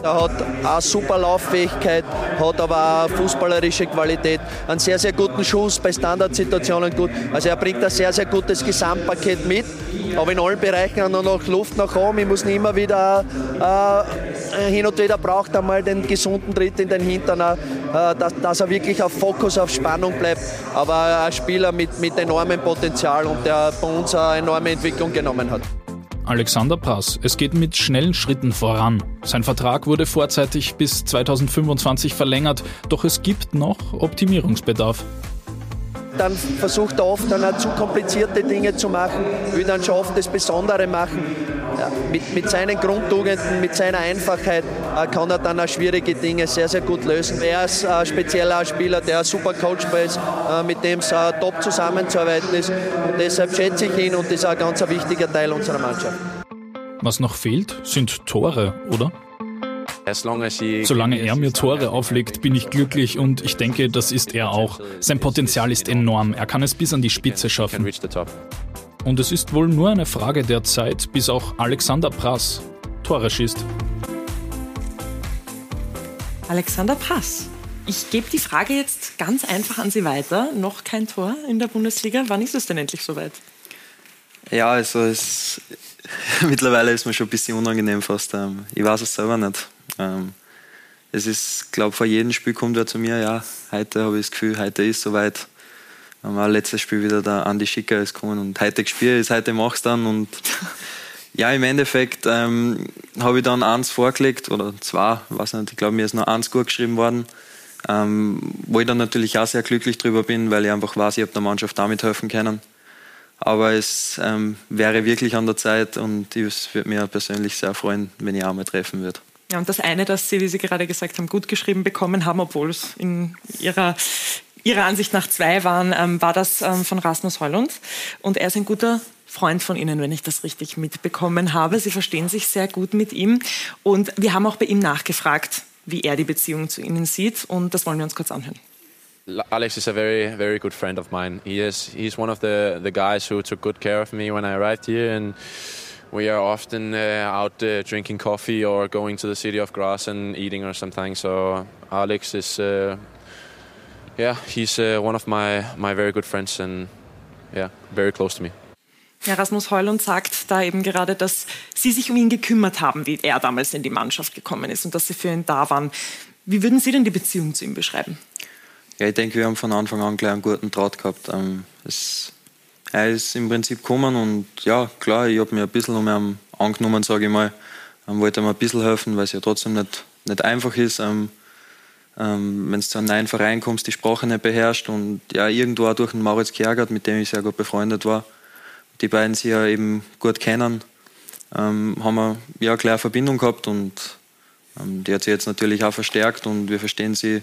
Er hat eine super Lauffähigkeit, hat aber auch fußballerische Qualität, einen sehr, sehr guten Schuss, bei Standardsituationen gut. Also er bringt ein sehr, sehr gutes Gesamtpaket mit, aber in allen Bereichen hat er noch Luft nach oben. Ich muss immer wieder äh, hin und wieder braucht er mal den gesunden Tritt in den Hintern, äh, dass, dass, er wirklich auf Fokus, auf Spannung bleibt. Aber ein Spieler mit, mit enormem Potenzial und der bei uns eine enorme Entwicklung genommen hat. Alexander Prass. Es geht mit schnellen Schritten voran. Sein Vertrag wurde vorzeitig bis 2025 verlängert, doch es gibt noch Optimierungsbedarf dann versucht er oft dann auch zu komplizierte Dinge zu machen, will dann schon oft das Besondere machen. Ja, mit, mit seinen Grundtugenden, mit seiner Einfachheit äh, kann er dann auch schwierige Dinge sehr, sehr gut lösen. Er ist ein spezieller Spieler, der ein super coachbar ist, äh, mit dem es äh, top zusammenzuarbeiten ist. Und deshalb schätze ich ihn und das ist ein ganz wichtiger Teil unserer Mannschaft. Was noch fehlt, sind Tore, oder? Solange er mir Tore auflegt, bin ich glücklich und ich denke, das ist er auch. Sein Potenzial ist enorm. Er kann es bis an die Spitze schaffen. Und es ist wohl nur eine Frage der Zeit, bis auch Alexander Prass Tore schießt. Alexander Prass. Ich gebe die Frage jetzt ganz einfach an Sie weiter. Noch kein Tor in der Bundesliga. Wann ist es denn endlich soweit? Ja, also es, mittlerweile ist mir schon ein bisschen unangenehm fast. Ähm, ich weiß es selber nicht. Ähm, es ist, glaube vor jedem Spiel kommt er zu mir, ja, heute habe ich das Gefühl, heute ist soweit. Dann war letztes Spiel wieder der Andi Schicker ist gekommen und heute gespielt ist, heute mach's dann und ja, im Endeffekt ähm, habe ich dann eins vorgelegt oder zwei, weiß nicht, ich glaube, mir ist noch eins gut geschrieben worden, ähm, wo ich dann natürlich auch sehr glücklich drüber bin, weil ich einfach weiß, ich habe der Mannschaft damit helfen können. Aber es ähm, wäre wirklich an der Zeit und es würde mir persönlich sehr freuen, wenn ich auch mal treffen würde. Ja, und das eine, das Sie, wie Sie gerade gesagt haben, gut geschrieben bekommen haben, obwohl es in Ihrer, Ihrer Ansicht nach zwei waren, ähm, war das ähm, von Rasmus Heulund. Und er ist ein guter Freund von Ihnen, wenn ich das richtig mitbekommen habe. Sie verstehen sich sehr gut mit ihm. Und wir haben auch bei ihm nachgefragt, wie er die Beziehung zu Ihnen sieht. Und das wollen wir uns kurz anhören. Alex is a very, very good friend of mine. He is, he's one of the, the guys who took good care of me when I arrived here. And we are often uh, out uh, drinking coffee or going to the city of grass and eating or something. So Alex is, uh, yeah, he's uh, one of my my very good friends and yeah, very close to me. Ja, Rasmus Heulund sagt da eben gerade, dass Sie sich um ihn gekümmert haben, wie er damals in die Mannschaft gekommen ist und dass Sie für ihn da waren. Wie würden Sie denn die Beziehung zu ihm beschreiben? Ja, ich denke, wir haben von Anfang an gleich einen guten Draht gehabt. Ähm, es er ist im Prinzip gekommen und ja, klar, ich habe mir ein bisschen um ihn angenommen, sage ich mal. Ähm, wollte ihm ein bisschen helfen, weil es ja trotzdem nicht, nicht einfach ist. Ähm, ähm, Wenn du zu einem neuen Verein kommst, die Sprache nicht beherrscht und ja, irgendwo auch durch den Maurits Kjärgert, mit dem ich sehr gut befreundet war, die beiden sich ja eben gut kennen, ähm, haben wir ja klar Verbindung gehabt und ähm, die hat sich jetzt natürlich auch verstärkt und wir verstehen sie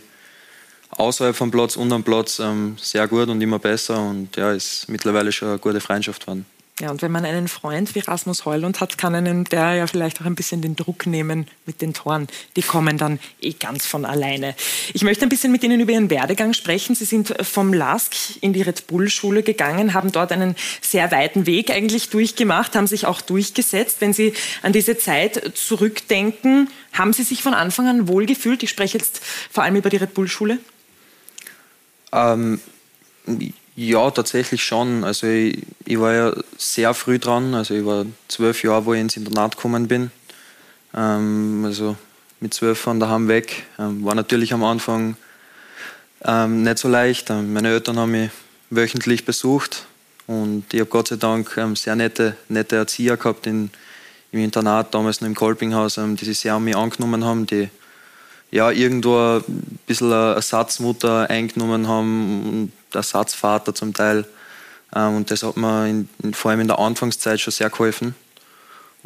außerhalb vom Platz und am Platz ähm, sehr gut und immer besser und ja, ist mittlerweile schon eine gute Freundschaft geworden. Ja, und wenn man einen Freund wie Rasmus Heulund hat, kann einem der ja vielleicht auch ein bisschen den Druck nehmen mit den Toren. Die kommen dann eh ganz von alleine. Ich möchte ein bisschen mit Ihnen über Ihren Werdegang sprechen. Sie sind vom LASK in die Red Bull Schule gegangen, haben dort einen sehr weiten Weg eigentlich durchgemacht, haben sich auch durchgesetzt. Wenn Sie an diese Zeit zurückdenken, haben Sie sich von Anfang an wohlgefühlt? Ich spreche jetzt vor allem über die Red Bull Schule. Ähm, ja, tatsächlich schon. Also ich, ich, war ja sehr früh dran. Also ich war zwölf Jahre, wo ich ins Internat gekommen bin. Ähm, also mit zwölf von daheim weg. Ähm, war natürlich am Anfang ähm, nicht so leicht. Ähm, meine Eltern haben mich wöchentlich besucht und ich habe Gott sei Dank ähm, sehr nette, nette Erzieher gehabt in, im Internat, damals noch im Kolpinghaus, ähm, die sich sehr an mich angenommen haben, die ja, irgendwo bisschen eine Ersatzmutter eingenommen haben und Ersatzvater zum Teil. Ähm, und das hat mir in, vor allem in der Anfangszeit schon sehr geholfen.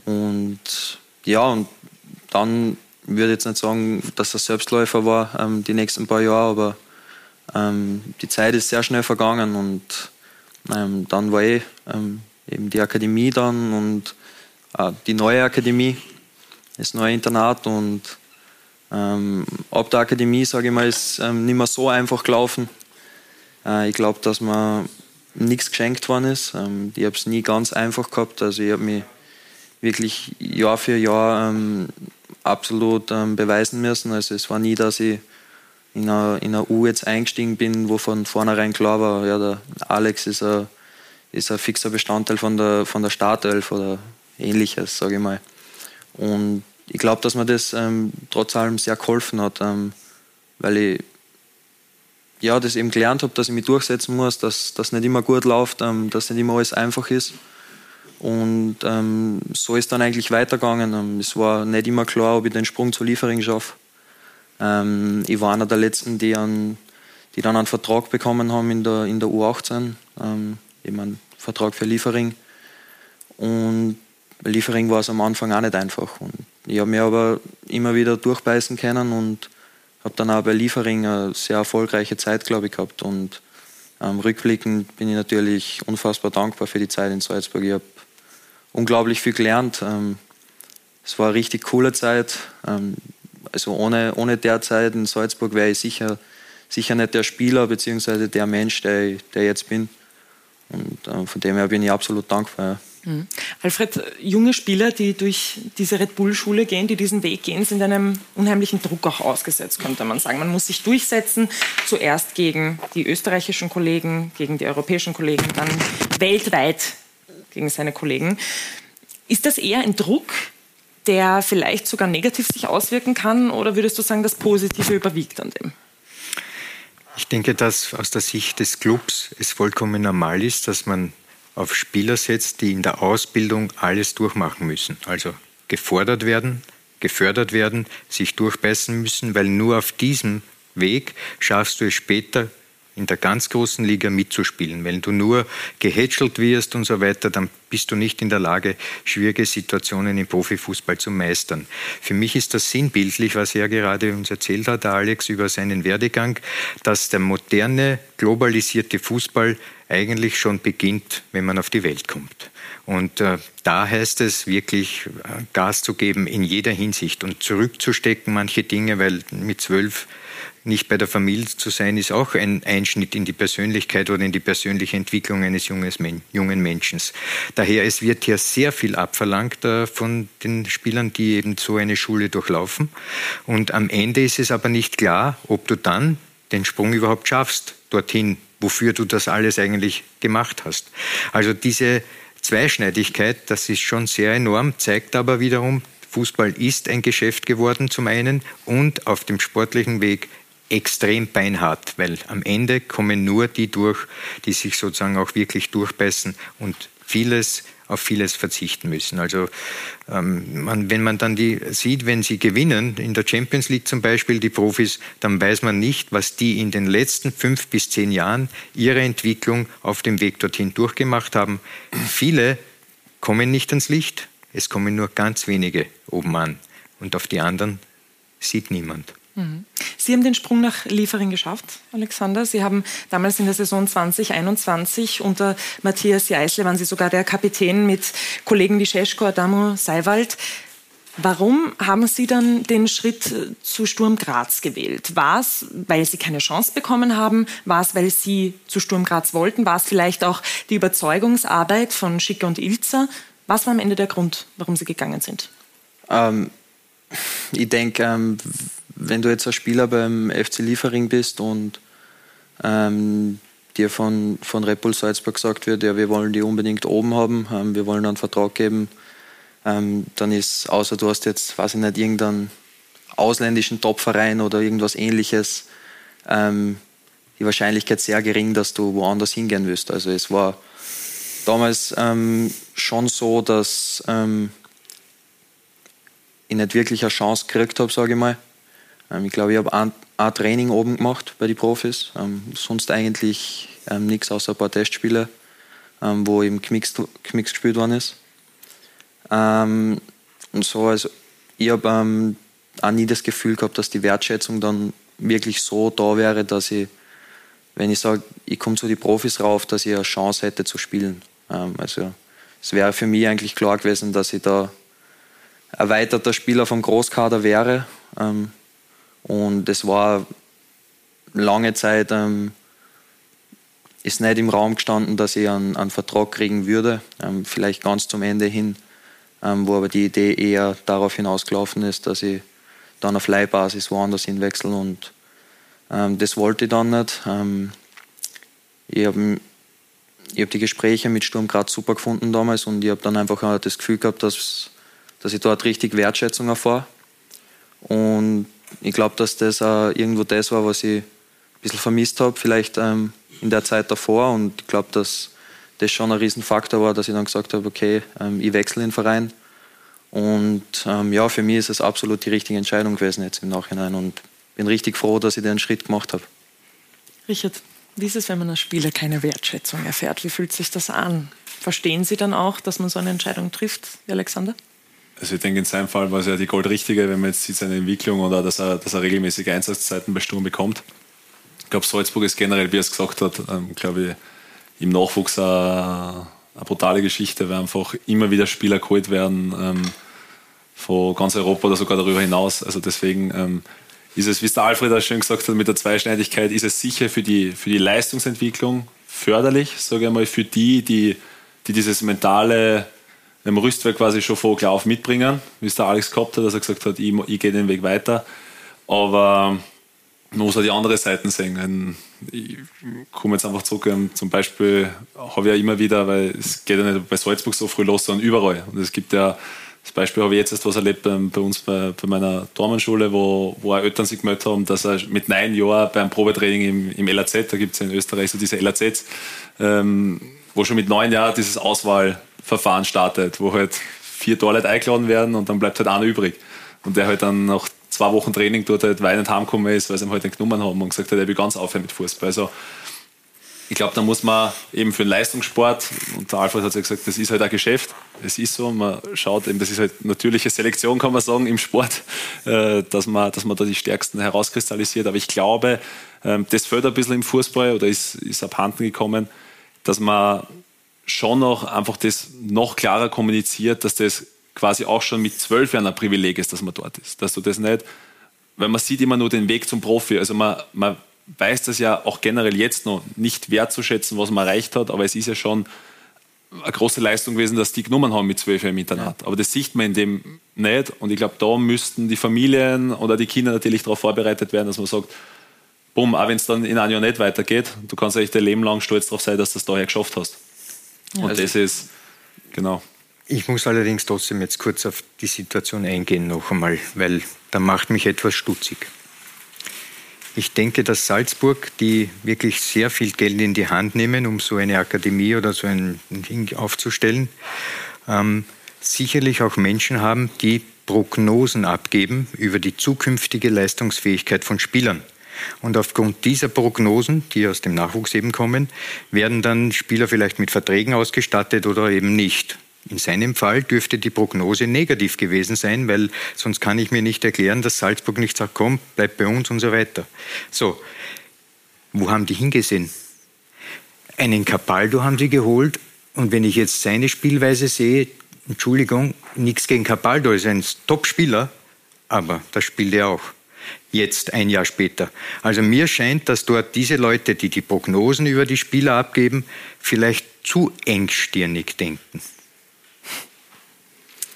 Und ja, und dann würde ich jetzt nicht sagen, dass das Selbstläufer war, ähm, die nächsten paar Jahre, aber ähm, die Zeit ist sehr schnell vergangen und ähm, dann war eh ähm, eben die Akademie dann und äh, die neue Akademie, das neue Internat und ähm, ab der Akademie, sage ich mal, ist ähm, nicht mehr so einfach gelaufen. Äh, ich glaube, dass mir nichts geschenkt worden ist. Ähm, ich habe es nie ganz einfach gehabt. Also ich habe mich wirklich Jahr für Jahr ähm, absolut ähm, beweisen müssen. Also es war nie, dass ich in einer, in einer U jetzt eingestiegen bin, wo von vornherein klar war, ja, der Alex ist ein, ist ein fixer Bestandteil von der, von der Startelf oder ähnliches, sage ich mal. Und ich glaube, dass mir das ähm, trotz allem sehr geholfen hat, ähm, weil ich ja, das eben gelernt habe, dass ich mich durchsetzen muss, dass das nicht immer gut läuft, ähm, dass nicht immer alles einfach ist. Und ähm, so ist dann eigentlich weitergegangen. Ähm, es war nicht immer klar, ob ich den Sprung zur Liefering schaffe. Ähm, ich war einer der Letzten, die, an, die dann einen Vertrag bekommen haben in der, in der U18, ähm, eben einen Vertrag für Liefering. Und Liefering war es am Anfang auch nicht einfach. Und ich habe mich aber immer wieder durchbeißen können und habe dann auch bei Liefering eine sehr erfolgreiche Zeit, glaube ich, gehabt. Und ähm, rückblickend bin ich natürlich unfassbar dankbar für die Zeit in Salzburg. Ich habe unglaublich viel gelernt. Ähm, es war eine richtig coole Zeit. Ähm, also ohne, ohne der Zeit in Salzburg wäre ich sicher, sicher nicht der Spieler bzw. der Mensch, der, ich, der jetzt bin. Und äh, von dem her bin ich absolut dankbar. Mhm. Alfred, junge Spieler, die durch diese Red Bull-Schule gehen, die diesen Weg gehen, sind einem unheimlichen Druck auch ausgesetzt, könnte man sagen. Man muss sich durchsetzen, zuerst gegen die österreichischen Kollegen, gegen die europäischen Kollegen, dann weltweit gegen seine Kollegen. Ist das eher ein Druck, der vielleicht sogar negativ sich auswirken kann? Oder würdest du sagen, das Positive überwiegt an dem? Ich denke, dass aus der Sicht des Clubs es vollkommen normal ist, dass man auf Spieler setzt, die in der Ausbildung alles durchmachen müssen. Also gefordert werden, gefördert werden, sich durchbeißen müssen, weil nur auf diesem Weg schaffst du es später in der ganz großen Liga mitzuspielen. Wenn du nur gehätschelt wirst und so weiter, dann bist du nicht in der Lage, schwierige Situationen im Profifußball zu meistern. Für mich ist das sinnbildlich, was er gerade uns erzählt hat, Alex, über seinen Werdegang, dass der moderne, globalisierte Fußball eigentlich schon beginnt, wenn man auf die Welt kommt. Und äh, da heißt es wirklich, äh, Gas zu geben in jeder Hinsicht und zurückzustecken manche Dinge, weil mit zwölf nicht bei der Familie zu sein, ist auch ein Einschnitt in die Persönlichkeit oder in die persönliche Entwicklung eines jungen Menschen. Daher, es wird hier sehr viel abverlangt äh, von den Spielern, die eben so eine Schule durchlaufen. Und am Ende ist es aber nicht klar, ob du dann den Sprung überhaupt schaffst dorthin, wofür du das alles eigentlich gemacht hast. Also diese Zweischneidigkeit, das ist schon sehr enorm, zeigt aber wiederum, Fußball ist ein Geschäft geworden zum einen und auf dem sportlichen Weg extrem beinhart, weil am Ende kommen nur die durch, die sich sozusagen auch wirklich durchbeißen und vieles auf vieles verzichten müssen. Also ähm, man, wenn man dann die sieht, wenn sie gewinnen, in der Champions League zum Beispiel, die Profis, dann weiß man nicht, was die in den letzten fünf bis zehn Jahren ihre Entwicklung auf dem Weg dorthin durchgemacht haben. Viele kommen nicht ans Licht, es kommen nur ganz wenige oben an und auf die anderen sieht niemand. Mhm. Sie haben den Sprung nach Liefering geschafft, Alexander. Sie haben damals in der Saison 2021 unter Matthias Jeißle waren Sie sogar der Kapitän mit Kollegen wie Scheschko, Adamo, Seiwald. Warum haben Sie dann den Schritt zu Sturm Graz gewählt? War es, weil Sie keine Chance bekommen haben? War es, weil Sie zu Sturm Graz wollten? War es vielleicht auch die Überzeugungsarbeit von Schicke und Ilzer? Was war am Ende der Grund, warum Sie gegangen sind? Ähm, ich denke, ähm, wenn du jetzt ein Spieler beim FC Liefering bist und ähm, dir von, von Red Bull Salzburg gesagt wird, ja, wir wollen die unbedingt oben haben, ähm, wir wollen einen Vertrag geben, ähm, dann ist, außer du hast jetzt, weiß ich nicht, irgendeinen ausländischen Topverein oder irgendwas ähnliches, ähm, die Wahrscheinlichkeit sehr gering, dass du woanders hingehen wirst. Also es war damals ähm, schon so, dass ähm, ich nicht wirklich eine Chance gekriegt habe, sage ich mal. Ähm, ich glaube, ich habe ein, ein, Training oben gemacht bei den Profis, ähm, sonst eigentlich ähm, nichts außer ein paar Testspiele, wo eben Kmix, Kmix gespielt worden ist. Und so, also ich habe auch nie das Gefühl gehabt, dass die Wertschätzung dann wirklich so da wäre, dass ich, wenn ich sage, ich komme zu den Profis rauf, dass ich eine Chance hätte zu spielen. Also es wäre für mich eigentlich klar gewesen, dass ich da erweiterter Spieler vom Großkader wäre. Und es war lange Zeit ähm, ist nicht im Raum gestanden, dass ich einen, einen Vertrag kriegen würde. Ähm, vielleicht ganz zum Ende hin, ähm, wo aber die Idee eher darauf hinausgelaufen ist, dass ich dann auf Leihbasis woanders hinwechsel und ähm, das wollte ich dann nicht. Ähm, ich habe ich hab die Gespräche mit Sturm Graz super gefunden damals und ich habe dann einfach das Gefühl gehabt, dass, dass ich dort richtig Wertschätzung erfahre. Und ich glaube, dass das auch irgendwo das war, was ich ein bisschen vermisst habe, vielleicht ähm, in der Zeit davor. Und ich glaube, dass das schon ein Riesenfaktor war, dass ich dann gesagt habe, okay, ähm, ich wechsle den Verein. Und ähm, ja, für mich ist es absolut die richtige Entscheidung gewesen jetzt im Nachhinein und bin richtig froh, dass ich den Schritt gemacht habe. Richard, wie ist es, wenn man als Spieler keine Wertschätzung erfährt? Wie fühlt sich das an? Verstehen Sie dann auch, dass man so eine Entscheidung trifft, Alexander? Also ich denke, in seinem Fall war es ja die Goldrichtige, wenn man jetzt sieht, seine Entwicklung oder dass er, dass er regelmäßige Einsatzzeiten bei Sturm bekommt. Ich glaube, Salzburg ist generell, wie er es gesagt hat, ähm, glaube ich, im Nachwuchs eine, eine brutale Geschichte, weil einfach immer wieder Spieler geholt werden, ähm, von ganz Europa oder sogar darüber hinaus. Also deswegen ähm, ist es, wie es der Alfred auch schön gesagt hat, mit der Zweischneidigkeit, ist es sicher für die, für die Leistungsentwicklung förderlich, sage ich mal, für die, die, die dieses mentale ähm, Rüstwerk quasi schon von klar auf mitbringen, wie es der Alex gehabt hat, dass er gesagt hat, ich, ich gehe den Weg weiter. Aber man muss auch die andere Seiten sehen. Ich komme jetzt einfach zurück, ähm, zum Beispiel habe ich ja immer wieder, weil es geht ja nicht bei Salzburg so früh los, sondern überall. Und es gibt ja das Beispiel habe ich jetzt erst was erlebt bei, bei uns bei, bei meiner Dormenschule, wo, wo auch Eltern sich gemeldet haben, dass er mit neun Jahren beim Probetraining im, im LAZ, da gibt es ja in Österreich so diese LAZs, ähm, wo schon mit neun Jahren dieses Auswahlverfahren startet, wo halt vier Torleute eingeladen werden und dann bleibt halt einer übrig. Und der halt dann nach zwei Wochen Training dort halt weinend heimgekommen ist, weil sie ihm halt nicht genommen haben und gesagt hat, er will ganz aufhören mit Fußball. Also ich glaube, da muss man eben für den Leistungssport, und der Alfred hat ja gesagt, das ist halt ein Geschäft, es ist so, man schaut eben, das ist halt natürliche Selektion, kann man sagen, im Sport, äh, dass man, dass man da die Stärksten herauskristallisiert. Aber ich glaube, ähm, das fällt ein bisschen im Fußball oder ist, ist abhanden gekommen, dass man schon noch einfach das noch klarer kommuniziert, dass das quasi auch schon mit zwölf Jahren ein Privileg ist, dass man dort ist. Dass du das nicht, weil man sieht immer nur den Weg zum Profi. Also man, man weiß das ja auch generell jetzt noch nicht wertzuschätzen, was man erreicht hat, aber es ist ja schon eine große Leistung gewesen, dass die genommen haben mit zwölf Jahren im Internat. Ja. Aber das sieht man in dem nicht. Und ich glaube, da müssten die Familien oder die Kinder natürlich darauf vorbereitet werden, dass man sagt, bumm, auch wenn es dann in einem Jahr nicht weitergeht, du kannst eigentlich dein Leben lang stolz darauf sein, dass du das daher geschafft hast. Ja. Und also das ist, genau. Ich muss allerdings trotzdem jetzt kurz auf die Situation eingehen noch einmal, weil da macht mich etwas stutzig. Ich denke, dass Salzburg, die wirklich sehr viel Geld in die Hand nehmen, um so eine Akademie oder so ein Ding aufzustellen, ähm, sicherlich auch Menschen haben, die Prognosen abgeben über die zukünftige Leistungsfähigkeit von Spielern. Und aufgrund dieser Prognosen, die aus dem Nachwuchs eben kommen, werden dann Spieler vielleicht mit Verträgen ausgestattet oder eben nicht. In seinem Fall dürfte die Prognose negativ gewesen sein, weil sonst kann ich mir nicht erklären, dass Salzburg nicht sagt, komm, bleib bei uns und so weiter. So, wo haben die hingesehen? Einen Capaldo haben sie geholt und wenn ich jetzt seine Spielweise sehe, Entschuldigung, nichts gegen Capaldo, ist ein Top-Spieler, aber das spielt er auch. Jetzt, ein Jahr später. Also mir scheint, dass dort diese Leute, die die Prognosen über die Spieler abgeben, vielleicht zu engstirnig denken.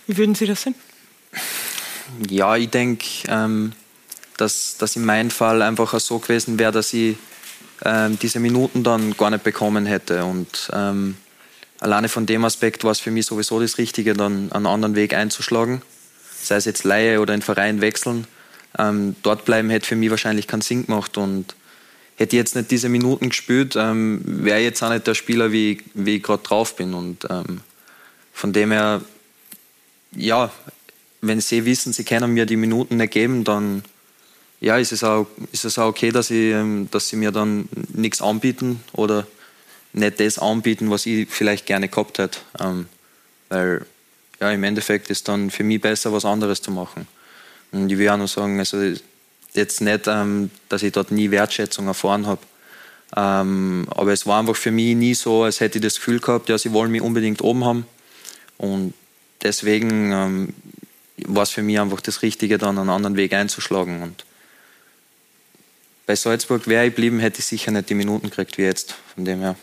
Wie würden Sie das sehen? Ja, ich denke, ähm, dass das in meinem Fall einfach so gewesen wäre, dass ich ähm, diese Minuten dann gar nicht bekommen hätte. Und ähm, alleine von dem Aspekt war es für mich sowieso das Richtige, dann einen anderen Weg einzuschlagen. Sei es jetzt Laie oder in Verein wechseln. Ähm, dort bleiben hätte für mich wahrscheinlich keinen Sinn gemacht. Und hätte jetzt nicht diese Minuten gespielt, ähm, wäre jetzt auch nicht der Spieler, wie, wie ich gerade drauf bin. Und ähm, von dem her ja, wenn sie wissen, sie können mir die Minuten nicht geben, dann ja, ist es auch, ist es auch okay, dass, ich, ähm, dass sie mir dann nichts anbieten oder nicht das anbieten, was ich vielleicht gerne gehabt hätte. Ähm, weil ja, im Endeffekt ist dann für mich besser, was anderes zu machen. Und ich will auch noch sagen, also jetzt nicht, ähm, dass ich dort nie Wertschätzung erfahren habe. Ähm, aber es war einfach für mich nie so, als hätte ich das Gefühl gehabt, ja, sie wollen mich unbedingt oben haben. Und deswegen ähm, war es für mich einfach das Richtige, dann einen anderen Weg einzuschlagen. Und bei Salzburg wäre ich geblieben, hätte ich sicher nicht die Minuten gekriegt wie jetzt. Von dem her.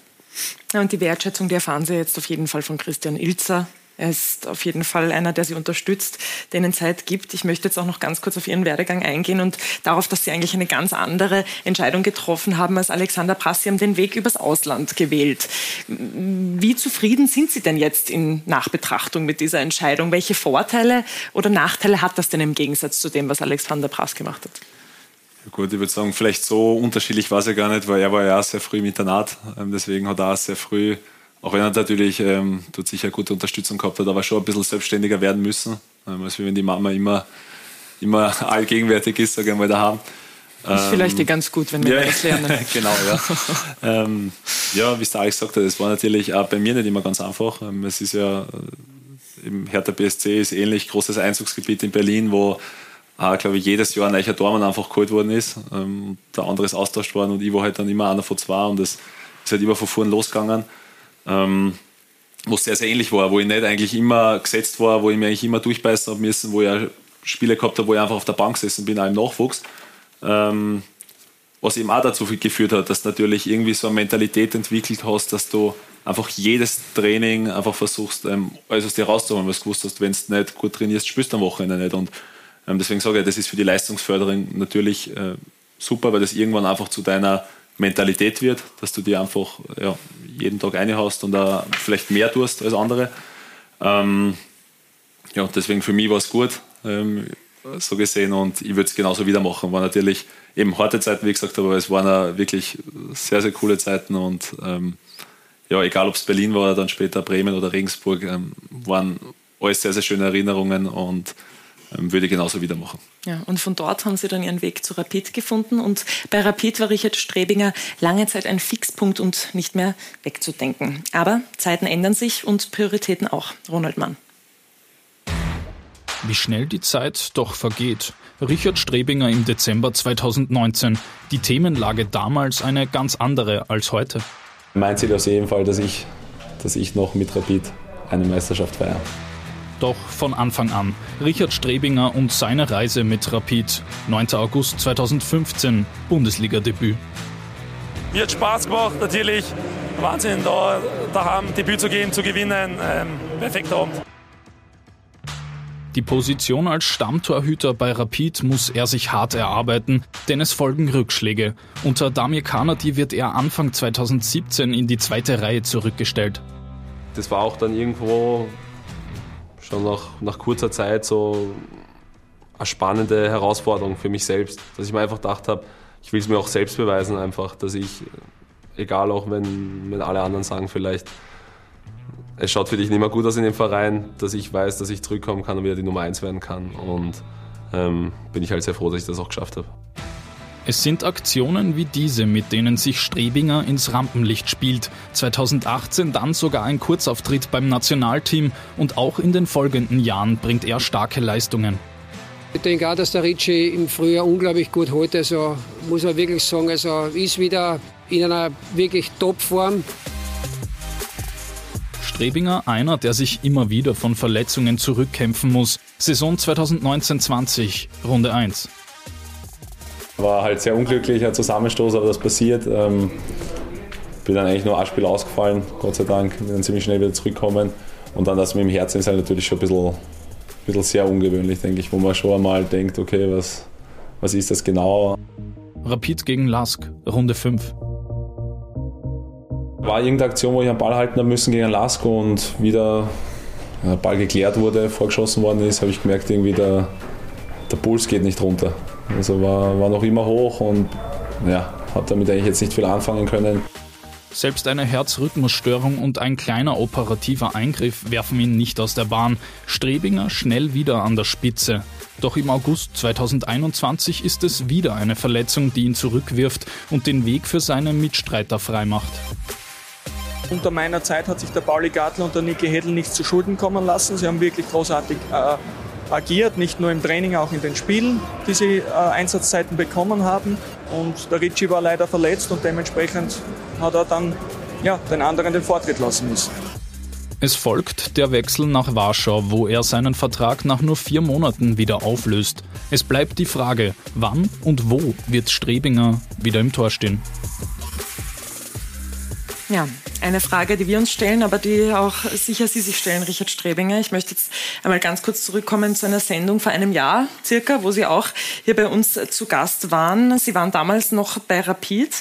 Ja, und die Wertschätzung, die erfahren Sie jetzt auf jeden Fall von Christian Ilzer, er ist auf jeden Fall einer, der Sie unterstützt, denen Zeit gibt. Ich möchte jetzt auch noch ganz kurz auf Ihren Werdegang eingehen und darauf, dass Sie eigentlich eine ganz andere Entscheidung getroffen haben als Alexander Prass. Sie haben den Weg übers Ausland gewählt. Wie zufrieden sind Sie denn jetzt in Nachbetrachtung mit dieser Entscheidung? Welche Vorteile oder Nachteile hat das denn im Gegensatz zu dem, was Alexander Prass gemacht hat? Gut, ich würde sagen, vielleicht so unterschiedlich war es ja gar nicht, weil er war ja sehr früh im Internat. Ähm, deswegen hat er sehr früh auch wenn er natürlich ähm, tut sicher gute Unterstützung gehabt hat, aber schon ein bisschen selbstständiger werden müssen. Ähm, als wenn die Mama immer, immer allgegenwärtig ist, sage ich mal, daheim. Ähm, ist vielleicht eh ganz gut, wenn wir ja, das lernen. genau, ja. ähm, ja, wie es der Alex gesagt hat, es war natürlich auch bei mir nicht immer ganz einfach. Ähm, es ist ja, im Hertha BSC ist ähnlich großes Einzugsgebiet in Berlin, wo auch, glaube ich, jedes Jahr ein neuer Dormann einfach geholt worden ist. Ähm, der andere ist austauscht worden und ich war halt dann immer einer von zwei und das ist halt immer von vorn losgegangen ähm, wo es sehr, sehr ähnlich war, wo ich nicht eigentlich immer gesetzt war, wo ich mir eigentlich immer durchbeißen habe müssen, wo ich auch Spiele gehabt habe, wo ich einfach auf der Bank gesessen bin, auch im Nachwuchs. Ähm, was eben auch dazu geführt hat, dass du natürlich irgendwie so eine Mentalität entwickelt hast, dass du einfach jedes Training einfach versuchst, ähm, alles aus dir rauszuholen, was du gewusst hast, wenn du nicht gut trainierst, spürst du am Wochenende nicht. Und ähm, deswegen sage ich, das ist für die Leistungsförderung natürlich äh, super, weil das irgendwann einfach zu deiner Mentalität wird, dass du dir einfach ja, jeden Tag eine hast und da vielleicht mehr tust als andere. Ähm, ja, deswegen für mich war es gut, ähm, so gesehen, und ich würde es genauso wieder machen. War natürlich eben harte Zeiten, wie gesagt, aber es waren wirklich sehr, sehr coole Zeiten und ähm, ja, egal ob es Berlin war oder dann später Bremen oder Regensburg, ähm, waren alles sehr, sehr schöne Erinnerungen und würde ich genauso wieder machen. Ja, und von dort haben Sie dann Ihren Weg zu Rapid gefunden. Und bei Rapid war Richard Strebinger lange Zeit ein Fixpunkt und nicht mehr wegzudenken. Aber Zeiten ändern sich und Prioritäten auch. Ronald Mann. Wie schnell die Zeit doch vergeht. Richard Strebinger im Dezember 2019. Die Themenlage damals eine ganz andere als heute. Mein Ziel ist auf jeden Fall, dass ich, dass ich noch mit Rapid eine Meisterschaft feiere. Doch von Anfang an. Richard Strebinger und seine Reise mit Rapid. 9. August 2015, Bundesliga-Debüt. Mir hat Spaß gemacht, natürlich. Wahnsinn, da daheim Debüt zu geben, zu gewinnen. Ähm, perfekter Abend. Die Position als Stammtorhüter bei Rapid muss er sich hart erarbeiten, denn es folgen Rückschläge. Unter Damir Kanadi wird er Anfang 2017 in die zweite Reihe zurückgestellt. Das war auch dann irgendwo schon nach, nach kurzer Zeit so eine spannende Herausforderung für mich selbst. Dass ich mir einfach gedacht habe, ich will es mir auch selbst beweisen, einfach, dass ich, egal auch wenn, wenn alle anderen sagen, vielleicht, es schaut für dich nicht mehr gut aus in dem Verein, dass ich weiß, dass ich zurückkommen kann und wieder die Nummer 1 werden kann. Und ähm, bin ich halt sehr froh, dass ich das auch geschafft habe. Es sind Aktionen wie diese, mit denen sich Strebinger ins Rampenlicht spielt. 2018 dann sogar ein Kurzauftritt beim Nationalteam und auch in den folgenden Jahren bringt er starke Leistungen. Ich denke auch, dass der Ricci im Frühjahr unglaublich gut holt. Also muss man wirklich sagen, also ist wieder in einer wirklich Topform. Strebinger einer, der sich immer wieder von Verletzungen zurückkämpfen muss. Saison 2019-20, Runde 1. War halt sehr unglücklich, ein Zusammenstoß, aber das passiert. Ähm, bin dann eigentlich nur ein Spiel ausgefallen, Gott sei Dank. Bin dann ziemlich schnell wieder zurückgekommen. Und dann das mit dem Herzen ist halt natürlich schon ein bisschen, ein bisschen sehr ungewöhnlich, denke ich, wo man schon einmal denkt, okay, was, was ist das genau? Rapid gegen Lask, Runde 5. War irgendeine Aktion, wo ich einen Ball halten habe müssen gegen Lask und wieder der Ball geklärt wurde, vorgeschossen worden ist, habe ich gemerkt, irgendwie der, der Puls geht nicht runter. Also war, war noch immer hoch und ja, habe damit eigentlich jetzt nicht viel anfangen können. Selbst eine Herzrhythmusstörung und ein kleiner operativer Eingriff werfen ihn nicht aus der Bahn. Strebinger schnell wieder an der Spitze. Doch im August 2021 ist es wieder eine Verletzung, die ihn zurückwirft und den Weg für seine Mitstreiter freimacht. Unter meiner Zeit hat sich der Pauli Gartler und der Niki Hedl nichts zu Schulden kommen lassen. Sie haben wirklich großartig äh, agiert, nicht nur im Training, auch in den Spielen, die sie äh, Einsatzzeiten bekommen haben. Und der Ricci war leider verletzt und dementsprechend hat er dann ja, den anderen den Vortritt lassen müssen. Es folgt der Wechsel nach Warschau, wo er seinen Vertrag nach nur vier Monaten wieder auflöst. Es bleibt die Frage, wann und wo wird Strebinger wieder im Tor stehen. Ja, eine Frage, die wir uns stellen, aber die auch sicher Sie sich stellen, Richard Strebinger. Ich möchte jetzt einmal ganz kurz zurückkommen zu einer Sendung vor einem Jahr circa, wo Sie auch hier bei uns zu Gast waren. Sie waren damals noch bei Rapid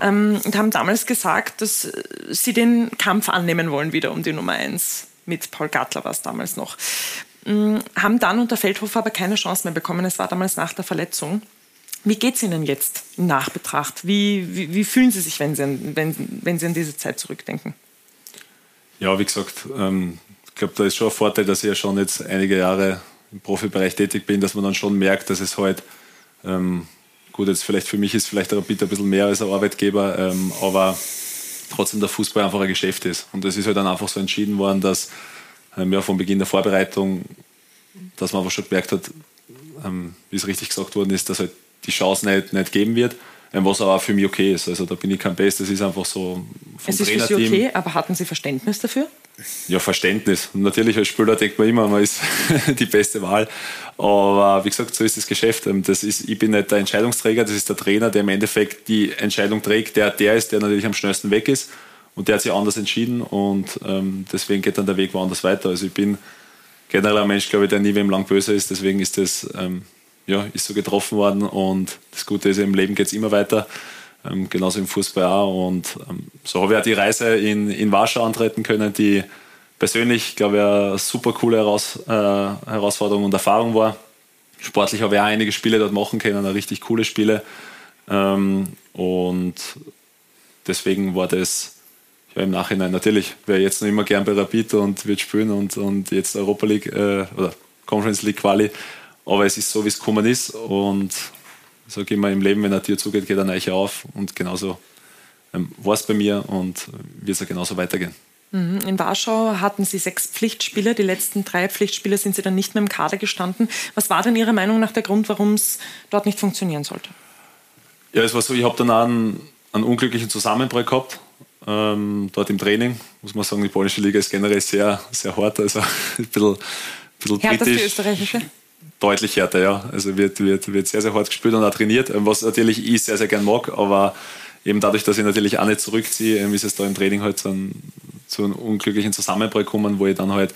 ähm, und haben damals gesagt, dass Sie den Kampf annehmen wollen wieder um die Nummer eins. Mit Paul Gattler war es damals noch. Ähm, haben dann unter Feldhofer aber keine Chance mehr bekommen. Es war damals nach der Verletzung. Wie geht es Ihnen jetzt in Nachbetracht? Wie, wie, wie, fühlen Sie sich, wenn Sie, an, wenn, wenn Sie an diese Zeit zurückdenken? Ja, wie gesagt, ähm, ich glaube, da ist schon ein Vorteil, dass ich ja schon jetzt einige Jahre im Profibereich tätig bin, dass man dann schon merkt, dass es halt, ähm, gut, jetzt vielleicht für mich ist vielleicht der Rapid ein bisschen mehr als ein Arbeitgeber, ähm, aber trotzdem der Fußball einfach ein Geschäft ist. Und es ist halt dann einfach so entschieden worden, dass ähm, ja, von Beginn der Vorbereitung, dass man einfach schon gemerkt hat, ähm, wie es richtig gesagt worden ist, dass halt die Chance nicht, nicht geben wird. Ähm, was aber auch für mich okay ist. Also da bin ich kein Best, das ist einfach so vom Es ist für Sie okay, aber hatten Sie Verständnis dafür? Ja, Verständnis. Natürlich als Spieler denkt man immer, man ist die beste Wahl. Aber wie gesagt, so ist das Geschäft. Ähm, das ist, ich bin nicht der Entscheidungsträger, das ist der Trainer, der im Endeffekt die Entscheidung trägt, der der ist, der natürlich am schnellsten weg ist. Und der hat sich anders entschieden und ähm, deswegen geht dann der Weg woanders weiter. Also ich bin generell ein Mensch, glaube ich, der nie wem lang böse ist. Deswegen ist das ähm, ja, ist so getroffen worden und das Gute ist, im Leben geht es immer weiter, ähm, genauso im Fußball auch und ähm, so habe ich auch die Reise in, in Warschau antreten können, die persönlich, glaube ich, eine super coole Heraus, äh, Herausforderung und Erfahrung war. Sportlich habe ich auch einige Spiele dort machen können, richtig coole Spiele. Ähm, und deswegen war das ja, im Nachhinein natürlich, wäre jetzt noch immer gern bei Rapid und wird spielen und, und jetzt Europa League äh, oder Conference League Quali aber es ist so, wie es gekommen ist. Und so gehen wir im Leben, wenn eine Tür zugeht, geht eine neue auf. Und genauso ähm, war es bei mir und wird es genauso weitergehen. Mhm. In Warschau hatten Sie sechs Pflichtspiele. Die letzten drei Pflichtspiele sind Sie dann nicht mehr im Kader gestanden. Was war denn Ihrer Meinung nach der Grund, warum es dort nicht funktionieren sollte? Ja, es war so, ich habe dann einen, einen unglücklichen Zusammenbruch gehabt. Ähm, dort im Training, muss man sagen, die polnische Liga ist generell sehr, sehr hart, also ein bisschen, ein bisschen Härter kritisch. die österreichische? Deutlich härter, ja. Also wird, wird, wird sehr, sehr hart gespielt und auch trainiert, was natürlich ich sehr, sehr gern mag, aber eben dadurch, dass ich natürlich auch nicht zurückziehe, ist es da im Training halt so ein, zu einem unglücklichen Zusammenbruch gekommen, wo ich dann halt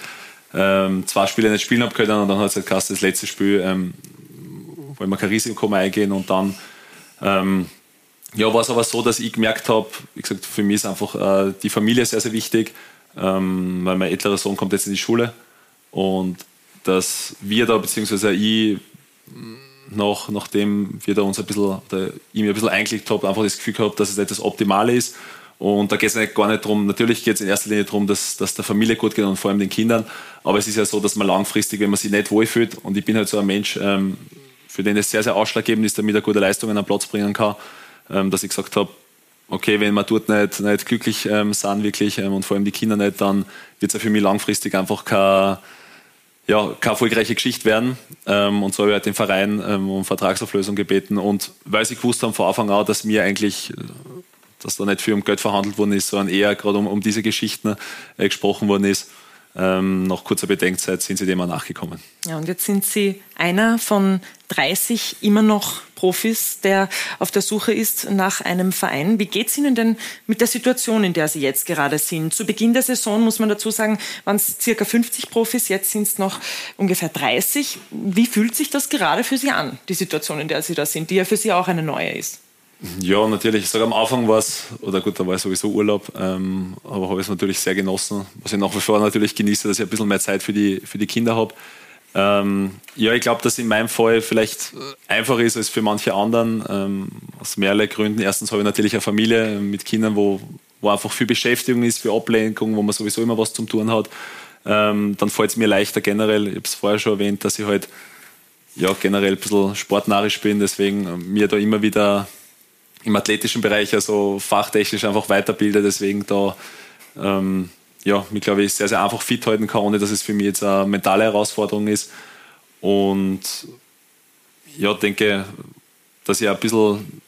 ähm, zwei Spiele nicht spielen habe können und dann hat es halt das letzte Spiel, ähm, ich mir kein Risiko mehr eingehen und dann ähm, ja, war es aber so, dass ich gemerkt habe, wie gesagt, für mich ist einfach äh, die Familie sehr, sehr wichtig, ähm, weil mein älterer Sohn kommt jetzt in die Schule und dass wir da, beziehungsweise ich, nach, nachdem wir da uns ein bisschen, oder ich mir ein bisschen eingeklickt habe, einfach das Gefühl gehabt, dass es nicht das Optimale ist. Und da geht es gar nicht darum, natürlich geht es in erster Linie darum, dass, dass der Familie gut geht und vor allem den Kindern. Aber es ist ja so, dass man langfristig, wenn man sich nicht wohlfühlt, und ich bin halt so ein Mensch, ähm, für den es sehr, sehr ausschlaggebend ist, damit er gute Leistungen am Platz bringen kann, ähm, dass ich gesagt habe, okay, wenn wir dort nicht, nicht glücklich ähm, sind, wirklich, ähm, und vor allem die Kinder nicht, dann wird es ja für mich langfristig einfach kein ja, keine erfolgreiche Geschichte werden. Ähm, und so habe ich halt den Verein ähm, um Vertragsauflösung gebeten. Und weil sie gewusst haben von Anfang an, dass mir eigentlich, dass da nicht viel um Geld verhandelt worden ist, sondern eher gerade um, um diese Geschichten äh, gesprochen worden ist, ähm, nach kurzer Bedenkzeit sind sie dem auch nachgekommen. Ja, und jetzt sind Sie einer von 30 immer noch Profis, der auf der Suche ist nach einem Verein. Wie geht es Ihnen denn mit der Situation, in der Sie jetzt gerade sind? Zu Beginn der Saison, muss man dazu sagen, waren es circa 50 Profis, jetzt sind es noch ungefähr 30. Wie fühlt sich das gerade für Sie an, die Situation, in der Sie da sind, die ja für Sie auch eine neue ist? Ja, natürlich. Ich sage, am Anfang war es, oder gut, da war sowieso Urlaub, ähm, aber habe es natürlich sehr genossen. Was ich nach wie vor natürlich genieße, dass ich ein bisschen mehr Zeit für die, für die Kinder habe. Ähm, ja, ich glaube, dass in meinem Fall vielleicht einfacher ist als für manche anderen, ähm, aus mehreren Gründen. Erstens habe ich natürlich eine Familie mit Kindern, wo, wo einfach viel Beschäftigung ist, für Ablenkung, wo man sowieso immer was zum tun hat. Ähm, dann fällt es mir leichter generell, ich habe es vorher schon erwähnt, dass ich halt ja, generell ein bisschen sportnarisch bin, deswegen äh, mir da immer wieder im athletischen Bereich, also fachtechnisch einfach weiterbilde, deswegen da ähm, ja, mich glaube ich sehr, sehr einfach fit halten kann, ohne dass es für mich jetzt eine mentale Herausforderung ist. Und ja, denke, dass ich ein bisschen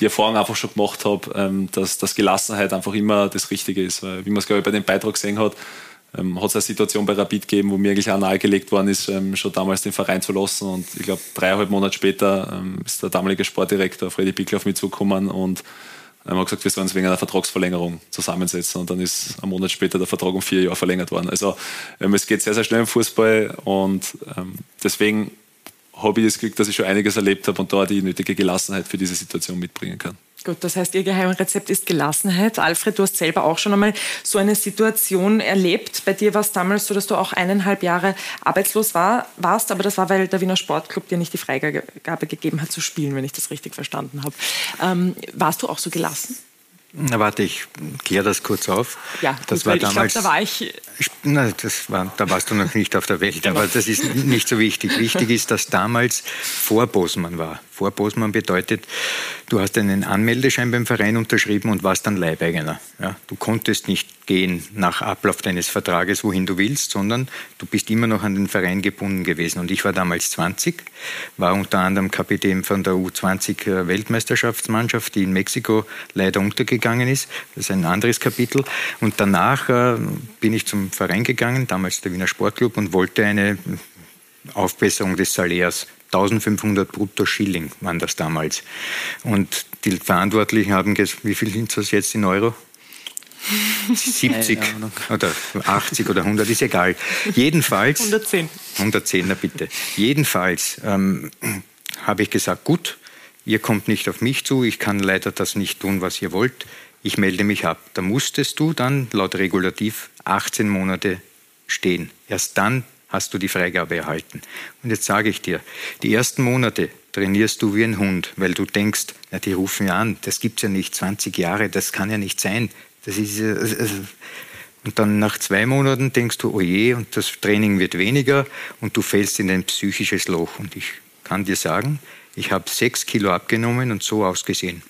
die Erfahrung einfach schon gemacht habe, ähm, dass, dass Gelassenheit einfach immer das Richtige ist. Weil, wie man es, glaube ich, bei dem Beitrag gesehen hat, ähm, hat es eine Situation bei Rapid gegeben, wo mir eigentlich auch nahegelegt worden ist, ähm, schon damals den Verein zu lassen. Und ich glaube, dreieinhalb Monate später ähm, ist der damalige Sportdirektor Freddy Bickler auf mich zugekommen und ähm, hat gesagt, wir sollen uns wegen einer Vertragsverlängerung zusammensetzen. Und dann ist ein Monat später der Vertrag um vier Jahre verlängert worden. Also ähm, es geht sehr, sehr schnell im Fußball und ähm, deswegen habe ich das Glück, dass ich schon einiges erlebt habe und da die nötige Gelassenheit für diese Situation mitbringen kann. Gut, das heißt, Ihr Geheimrezept ist Gelassenheit. Alfred, du hast selber auch schon einmal so eine Situation erlebt. Bei dir war es damals so, dass du auch eineinhalb Jahre arbeitslos war, warst, aber das war, weil der Wiener Sportclub dir nicht die Freigabe gegeben hat zu spielen, wenn ich das richtig verstanden habe. Ähm, warst du auch so gelassen? Na, warte, ich kläre das kurz auf. Ja, das war damals, ich glaube, da war ich. Na, das war, da warst du noch nicht auf der Welt, aber das ist nicht so wichtig. Wichtig ist, dass damals vor Bosmann war. Vor Bosmann bedeutet, du hast einen Anmeldeschein beim Verein unterschrieben und warst dann Leibeigener. Ja, du konntest nicht gehen nach Ablauf deines Vertrages, wohin du willst, sondern du bist immer noch an den Verein gebunden gewesen. Und ich war damals 20, war unter anderem Kapitän von der U20 Weltmeisterschaftsmannschaft, die in Mexiko leider untergegangen ist. Das ist ein anderes Kapitel. Und danach äh, bin ich zum Verein gegangen, damals der Wiener Sportclub, und wollte eine Aufbesserung des Salärs 1500 brutto Schilling waren das damals. Und die Verantwortlichen haben gesagt, wie viel sind das jetzt in Euro? 70 oder 80 oder 100, ist egal. Jedenfalls. 110. 110, na bitte. Jedenfalls ähm, habe ich gesagt, gut, ihr kommt nicht auf mich zu, ich kann leider das nicht tun, was ihr wollt. Ich melde mich ab. Da musstest du dann laut Regulativ 18 Monate stehen. Erst dann hast du die Freigabe erhalten. Und jetzt sage ich dir, die ersten Monate trainierst du wie ein Hund, weil du denkst, na, die rufen ja an, das gibt's ja nicht, 20 Jahre, das kann ja nicht sein. Das ist, äh, und dann nach zwei Monaten denkst du, oh je, und das Training wird weniger und du fällst in ein psychisches Loch. Und ich kann dir sagen, ich habe sechs Kilo abgenommen und so ausgesehen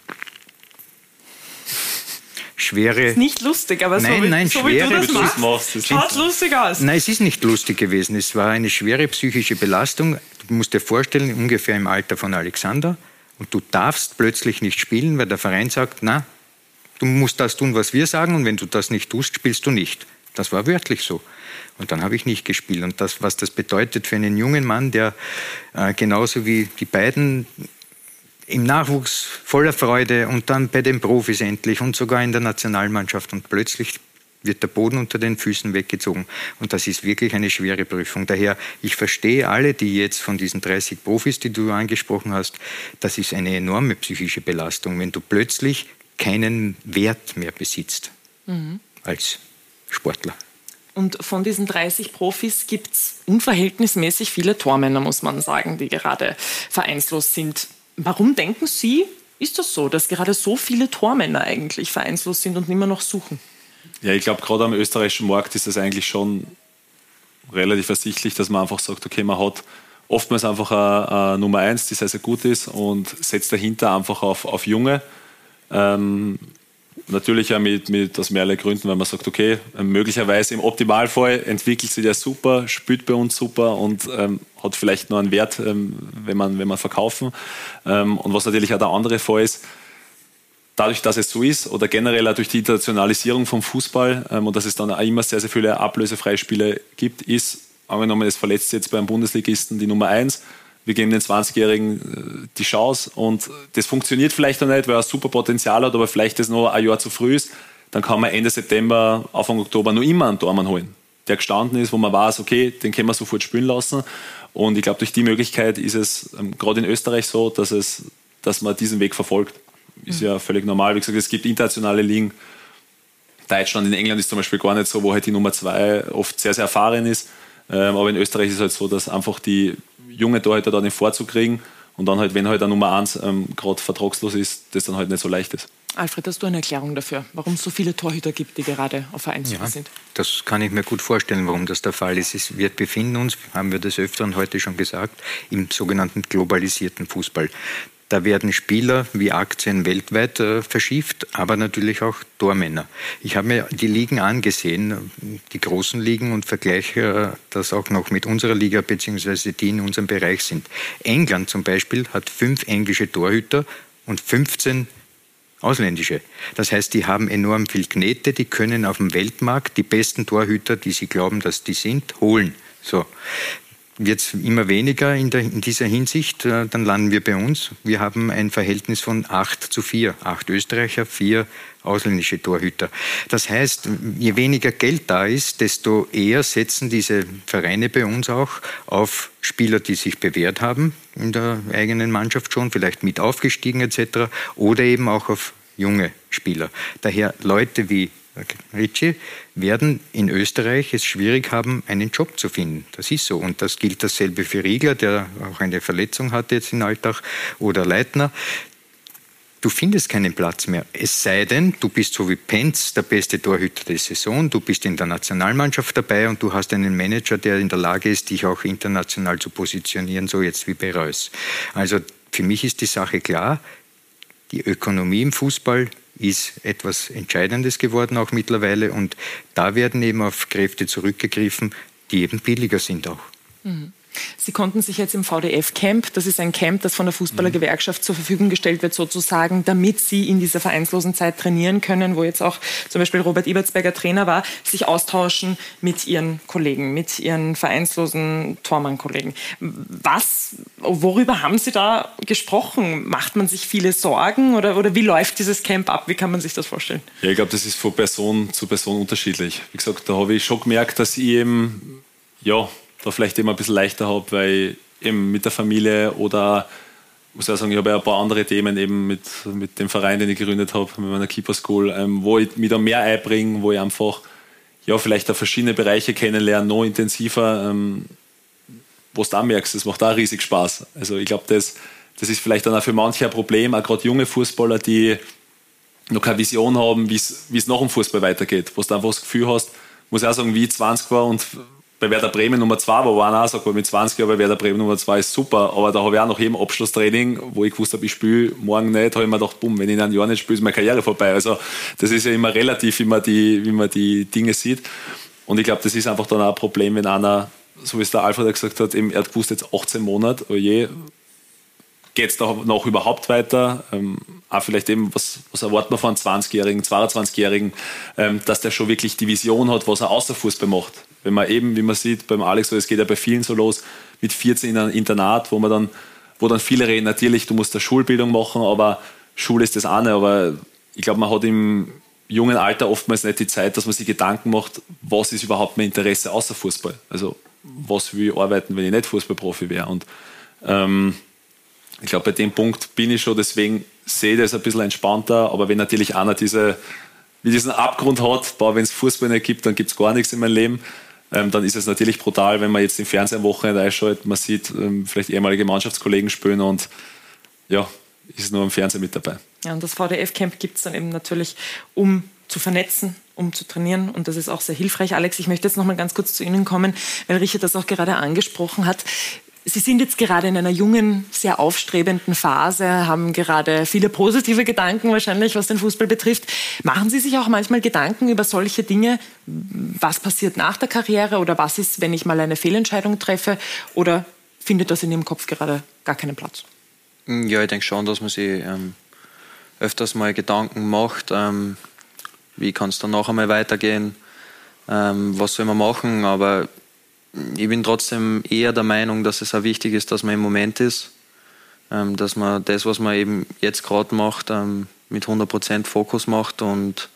schwere. Ist nicht lustig, aber nein, so, wie, nein, so schwere, wie du das machst, schaut lustig aus. Nein, es ist nicht lustig gewesen. Es war eine schwere psychische Belastung. Du musst dir vorstellen, ungefähr im Alter von Alexander. Und du darfst plötzlich nicht spielen, weil der Verein sagt, na, du musst das tun, was wir sagen. Und wenn du das nicht tust, spielst du nicht. Das war wörtlich so. Und dann habe ich nicht gespielt. Und das, was das bedeutet für einen jungen Mann, der äh, genauso wie die beiden im Nachwuchs voller Freude und dann bei den Profis endlich und sogar in der Nationalmannschaft und plötzlich wird der Boden unter den Füßen weggezogen. Und das ist wirklich eine schwere Prüfung. Daher, ich verstehe alle, die jetzt von diesen 30 Profis, die du angesprochen hast, das ist eine enorme psychische Belastung, wenn du plötzlich keinen Wert mehr besitzt mhm. als Sportler. Und von diesen 30 Profis gibt es unverhältnismäßig viele Tormänner, muss man sagen, die gerade vereinslos sind. Warum denken Sie, ist das so, dass gerade so viele Tormänner eigentlich vereinslos sind und immer noch suchen? Ja, ich glaube, gerade am österreichischen Markt ist es eigentlich schon relativ ersichtlich, dass man einfach sagt, okay, man hat oftmals einfach eine, eine Nummer eins, die sehr, sehr gut ist und setzt dahinter einfach auf, auf Junge. Ähm, Natürlich ja mit, mit aus mehreren Gründen, weil man sagt, okay, möglicherweise im Optimalfall entwickelt sich der super, spielt bei uns super und ähm, hat vielleicht noch einen Wert, ähm, wenn, man, wenn man verkaufen. Ähm, und was natürlich auch der andere Fall ist, dadurch, dass es so ist oder generell auch durch die Internationalisierung vom Fußball ähm, und dass es dann auch immer sehr, sehr viele ablösefreie Spiele gibt, ist, angenommen, es verletzt jetzt beim Bundesligisten die Nummer eins wir geben den 20-Jährigen äh, die Chance und das funktioniert vielleicht noch nicht, weil er super Potenzial hat, aber vielleicht ist noch ein Jahr zu früh ist, dann kann man Ende September, Anfang Oktober noch immer einen Tormann holen, der gestanden ist, wo man weiß, okay, den können wir sofort spielen lassen. Und ich glaube, durch die Möglichkeit ist es ähm, gerade in Österreich so, dass, es, dass man diesen Weg verfolgt. Ist mhm. ja völlig normal. Wie gesagt, es gibt internationale Ligen. Deutschland, in England ist zum Beispiel gar nicht so, wo halt die Nummer zwei oft sehr, sehr erfahren ist. Ähm, aber in Österreich ist es halt so, dass einfach die junge Torhüter da den Vorzug kriegen und dann halt, wenn halt der Nummer 1 ähm, gerade vertragslos ist, das dann halt nicht so leicht ist. Alfred, hast du eine Erklärung dafür, warum es so viele Torhüter gibt, die gerade auf Vereinssuche ja, sind? Das kann ich mir gut vorstellen, warum das der Fall ist. Wir befinden uns, haben wir des Öfteren heute schon gesagt, im sogenannten globalisierten Fußball. Da werden Spieler wie Aktien weltweit äh, verschifft, aber natürlich auch Tormänner. Ich habe mir die Ligen angesehen, die großen Ligen und vergleiche äh, das auch noch mit unserer Liga beziehungsweise die in unserem Bereich sind. England zum Beispiel hat fünf englische Torhüter und 15 ausländische. Das heißt, die haben enorm viel Knete, die können auf dem Weltmarkt die besten Torhüter, die sie glauben, dass die sind, holen. So wird es immer weniger in, der, in, dieser Hinsicht. Äh, dann landen wir bei uns. Wir haben ein Verhältnis von 8 zu 4. Acht Österreicher, vier ausländische Torhüter. Das heißt, je weniger Geld da ist, desto eher setzen diese Vereine bei uns auch auf Spieler, die sich bewährt haben in der eigenen Mannschaft schon, vielleicht mit aufgestiegen etc. oder eben auch auf junge Spieler. Daher Leute wie Ritchie, werden in Österreich es schwierig haben, einen Job zu finden. Das ist so. Und das gilt dasselbe für Riegler, der auch eine Verletzung hatte jetzt in Alltag, oder Leitner. Du findest keinen Platz mehr. Es sei denn, du bist so wie Penz der beste Torhüter der Saison, du bist in der Nationalmannschaft dabei und du hast einen Manager, der in der Lage ist, dich auch international zu positionieren, so jetzt wie bei Reus. Also für mich ist die Sache klar, die Ökonomie im Fußball ist etwas Entscheidendes geworden auch mittlerweile und da werden eben auf Kräfte zurückgegriffen, die eben billiger sind auch. Mhm. Sie konnten sich jetzt im VDF-Camp, das ist ein Camp, das von der Fußballergewerkschaft zur Verfügung gestellt wird, sozusagen, damit Sie in dieser vereinslosen Zeit trainieren können, wo jetzt auch zum Beispiel Robert Ebertsberger Trainer war, sich austauschen mit Ihren Kollegen, mit Ihren vereinslosen Tormann-Kollegen. Was, worüber haben Sie da gesprochen? Macht man sich viele Sorgen oder, oder wie läuft dieses Camp ab? Wie kann man sich das vorstellen? Ja, ich glaube, das ist von Person zu Person unterschiedlich. Wie gesagt, da habe ich schon gemerkt, dass ich eben, ja, da vielleicht immer ein bisschen leichter habe, weil eben mit der Familie oder muss ich sagen, ich habe ja ein paar andere Themen eben mit, mit dem Verein, den ich gegründet habe, mit meiner Keeper School, ähm, wo ich mich da mehr einbringe, wo ich einfach ja, vielleicht auch verschiedene Bereiche kennenlerne, noch intensiver, ähm, wo du da merkst, das macht auch riesig Spaß. Also ich glaube, das, das ist vielleicht dann auch für manche ein Problem, auch gerade junge Fußballer, die noch keine Vision haben, wie es nach dem Fußball weitergeht, wo du einfach das Gefühl hast, muss ich auch sagen, wie ich 20 war und bei Werder Bremen Nummer 2 war, waren auch sagt, mit 20 Jahren bei Werder Bremen Nummer 2 ist super, aber da habe ich auch nach jedem Abschlusstraining, wo ich gewusst habe, ich spiele morgen nicht, habe ich mir gedacht, bumm, wenn ich in einem Jahr nicht spiele, ist meine Karriere vorbei. Also das ist ja immer relativ, wie man die, wie man die Dinge sieht. Und ich glaube, das ist einfach dann auch ein Problem, wenn einer, so wie es der Alfred gesagt hat, eben, er hat gewusst, jetzt 18 Monate, oh je, geht es da noch überhaupt weiter? Ähm, auch vielleicht eben, was, was erwartet man von einem 20-Jährigen, 22-Jährigen, ähm, dass der schon wirklich die Vision hat, was er außer Fußball macht. Wenn man eben, wie man sieht, beim Alex, es geht ja bei vielen so los, mit 14 in einem Internat, wo man dann, wo dann viele reden, natürlich, du musst da Schulbildung machen, aber Schule ist das eine, aber ich glaube, man hat im jungen Alter oftmals nicht die Zeit, dass man sich Gedanken macht, was ist überhaupt mein Interesse außer Fußball? Also, was will ich arbeiten, wenn ich nicht Fußballprofi wäre? Und ähm, ich glaube, bei dem Punkt bin ich schon, deswegen sehe ich das ein bisschen entspannter, aber wenn natürlich einer diese, diesen Abgrund hat, wenn es Fußball nicht gibt, dann gibt es gar nichts in meinem Leben ähm, dann ist es natürlich brutal, wenn man jetzt im Fernsehen am Wochenende einschaltet, man sieht ähm, vielleicht ehemalige Mannschaftskollegen spielen und ja, ist nur im Fernsehen mit dabei. Ja, und das VDF-Camp gibt es dann eben natürlich, um zu vernetzen, um zu trainieren. Und das ist auch sehr hilfreich. Alex, ich möchte jetzt noch mal ganz kurz zu Ihnen kommen, weil Richard das auch gerade angesprochen hat. Sie sind jetzt gerade in einer jungen, sehr aufstrebenden Phase, haben gerade viele positive Gedanken wahrscheinlich, was den Fußball betrifft. Machen Sie sich auch manchmal Gedanken über solche Dinge? Was passiert nach der Karriere oder was ist, wenn ich mal eine Fehlentscheidung treffe? Oder findet das in Ihrem Kopf gerade gar keinen Platz? Ja, ich denke schon, dass man sich ähm, öfters mal Gedanken macht, ähm, wie kann es dann noch einmal weitergehen, ähm, was soll man machen, aber ich bin trotzdem eher der Meinung, dass es auch wichtig ist, dass man im Moment ist, ähm, dass man das, was man eben jetzt gerade macht, ähm, mit 100% Fokus macht und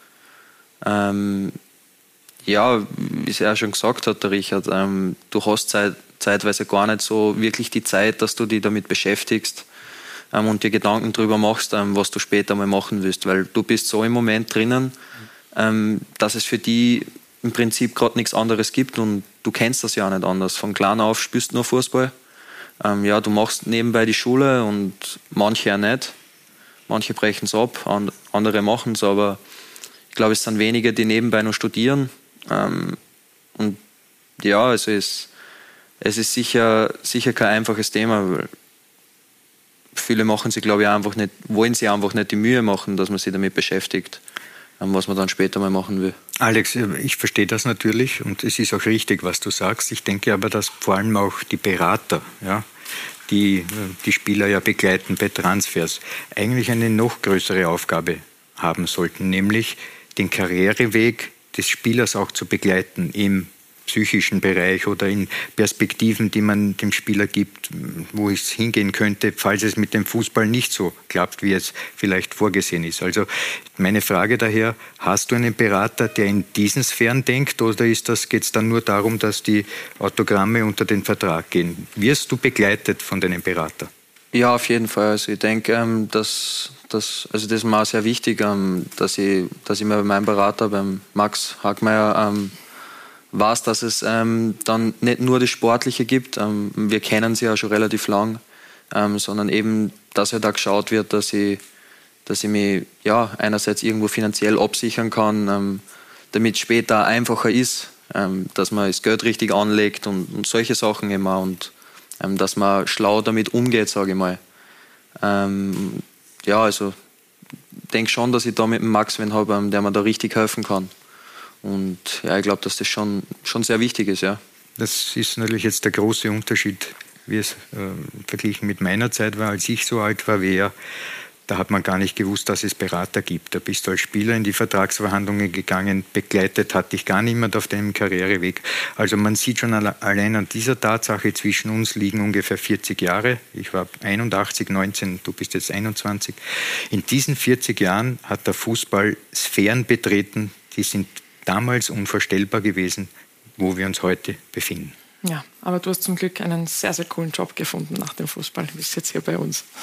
ähm, ja, wie es ja schon gesagt hat, der Richard, ähm, du hast Zeit, zeitweise gar nicht so wirklich die Zeit, dass du dich damit beschäftigst ähm, und dir Gedanken darüber machst, ähm, was du später mal machen willst, weil du bist so im Moment drinnen, dass es für die im Prinzip gerade nichts anderes gibt und du kennst das ja auch nicht anders. Von klein auf spielst du nur Fußball. Ähm, ja, du machst nebenbei die Schule und manche ja nicht. Manche brechen es ab, andere machen es, aber ich glaube, es sind wenige, die nebenbei nur studieren. Ähm, und ja, es ist, es ist sicher, sicher kein einfaches Thema. viele machen sie, glaube ich, einfach nicht, wollen sie einfach nicht die Mühe machen, dass man sich damit beschäftigt, ähm, was man dann später mal machen will. Alex, ich verstehe das natürlich und es ist auch richtig, was du sagst. Ich denke aber, dass vor allem auch die Berater, ja, die die Spieler ja begleiten bei Transfers, eigentlich eine noch größere Aufgabe haben sollten, nämlich den Karriereweg des Spielers auch zu begleiten im psychischen Bereich oder in Perspektiven, die man dem Spieler gibt, wo es hingehen könnte, falls es mit dem Fußball nicht so klappt, wie es vielleicht vorgesehen ist. Also meine Frage daher, hast du einen Berater, der in diesen Sphären denkt oder geht es dann nur darum, dass die Autogramme unter den Vertrag gehen? Wirst du begleitet von deinem Berater? Ja, auf jeden Fall. Also ich denke, ähm, dass, dass, also das ist mir auch sehr wichtig, ähm, dass, ich, dass ich mir bei meinem Berater, beim Max Hagmeier, ähm, weiß, dass es ähm, dann nicht nur das Sportliche gibt. Ähm, wir kennen sie ja schon relativ lang, ähm, sondern eben, dass halt da geschaut wird, dass ich, dass ich mich ja, einerseits irgendwo finanziell absichern kann, ähm, damit es später einfacher ist, ähm, dass man das Geld richtig anlegt und, und solche Sachen immer und ähm, dass man schlau damit umgeht, sage ich mal. ja, also denke schon, dass ich da mit dem Max wen habe, der mir da richtig helfen kann. Und ja, ich glaube, dass das schon, schon sehr wichtig ist, ja. Das ist natürlich jetzt der große Unterschied, wie es äh, verglichen mit meiner Zeit war, als ich so alt war wie er. Da hat man gar nicht gewusst, dass es Berater gibt. Da bist du als Spieler in die Vertragsverhandlungen gegangen, begleitet hat dich gar niemand auf deinem Karriereweg. Also man sieht schon allein an dieser Tatsache, zwischen uns liegen ungefähr 40 Jahre. Ich war 81, 19, du bist jetzt 21. In diesen 40 Jahren hat der Fußball Sphären betreten, die sind damals unvorstellbar gewesen, wo wir uns heute befinden. Ja, aber du hast zum Glück einen sehr, sehr coolen Job gefunden nach dem Fußball. Du bist jetzt hier bei uns.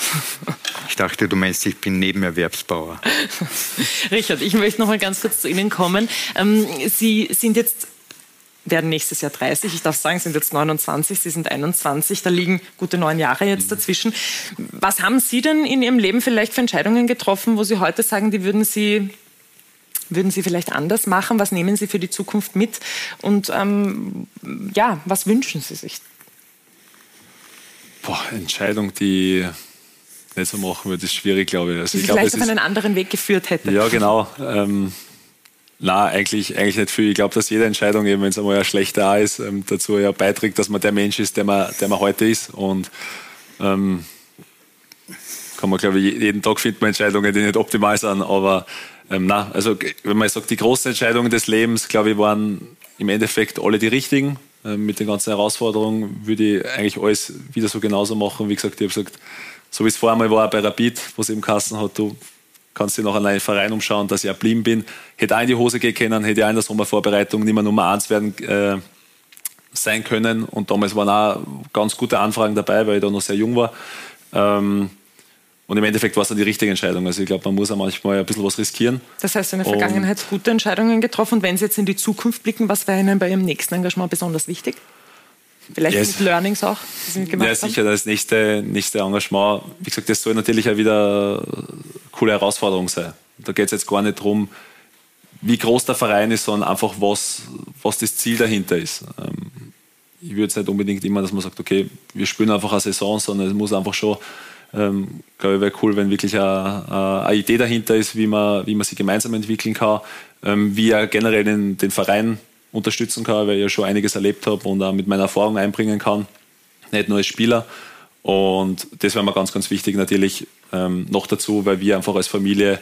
Ich dachte, du meinst, ich bin Nebenerwerbsbauer. Richard, ich möchte noch mal ganz kurz zu Ihnen kommen. Ähm, Sie sind jetzt werden nächstes Jahr 30. Ich darf sagen, sind jetzt 29, Sie sind 21. Da liegen gute neun Jahre jetzt dazwischen. Was haben Sie denn in Ihrem Leben vielleicht für Entscheidungen getroffen, wo Sie heute sagen, die würden Sie würden Sie vielleicht anders machen? Was nehmen Sie für die Zukunft mit? Und ähm, ja, was wünschen Sie sich? Boah, Entscheidung, die nicht so machen würde, ist schwierig, glaube ich. Also die ich vielleicht auf einen anderen Weg geführt hätte. Ja, genau. Ähm, na, eigentlich, eigentlich nicht viel. Ich glaube, dass jede Entscheidung, eben wenn es einmal ein schlechter ist, ähm, dazu ja beiträgt, dass man der Mensch ist, der man, der man heute ist. Und ähm, kann man, glaube ich, jeden Tag findet man Entscheidungen, die nicht optimal sind, aber ähm, na, also wenn man sagt, die großen Entscheidungen des Lebens, glaube ich, waren im Endeffekt alle die richtigen. Ähm, mit den ganzen Herausforderungen würde ich eigentlich alles wieder so genauso machen. Wie gesagt, ich habe gesagt, so wie es vorher mal war bei Rapid, wo es eben Kassen hat, du kannst dich noch an einen Verein umschauen, dass ich geblieben bin. Hätte auch in die Hose gehen können, hätte auch in der Sommervorbereitung nicht mehr Nummer eins werden äh, sein können. Und damals waren auch ganz gute Anfragen dabei, weil ich da noch sehr jung war. Ähm, und im Endeffekt war es dann die richtige Entscheidung. Also ich glaube, man muss auch manchmal ein bisschen was riskieren. Das heißt, in der Vergangenheit und gute Entscheidungen getroffen. Und wenn Sie jetzt in die Zukunft blicken, was wäre Ihnen bei Ihrem nächsten Engagement besonders wichtig? Vielleicht yes. mit Learnings auch, die Sie gemacht Ja, sicher. Das nächste, nächste Engagement, wie gesagt, das soll natürlich auch wieder eine coole Herausforderung sein. Da geht es jetzt gar nicht darum, wie groß der Verein ist, sondern einfach, was, was das Ziel dahinter ist. Ähm, ich würde jetzt nicht unbedingt immer, dass man sagt, okay, wir spielen einfach eine Saison, sondern es muss einfach schon ähm, glaube ich, wäre cool, wenn wirklich eine, eine, Idee dahinter ist, wie man, wie man sie gemeinsam entwickeln kann, ähm, wie er generell den, den Verein unterstützen kann, weil ich ja schon einiges erlebt habe und auch mit meiner Erfahrung einbringen kann, nicht nur als Spieler. Und das wäre mir ganz, ganz wichtig natürlich ähm, noch dazu, weil wir einfach als Familie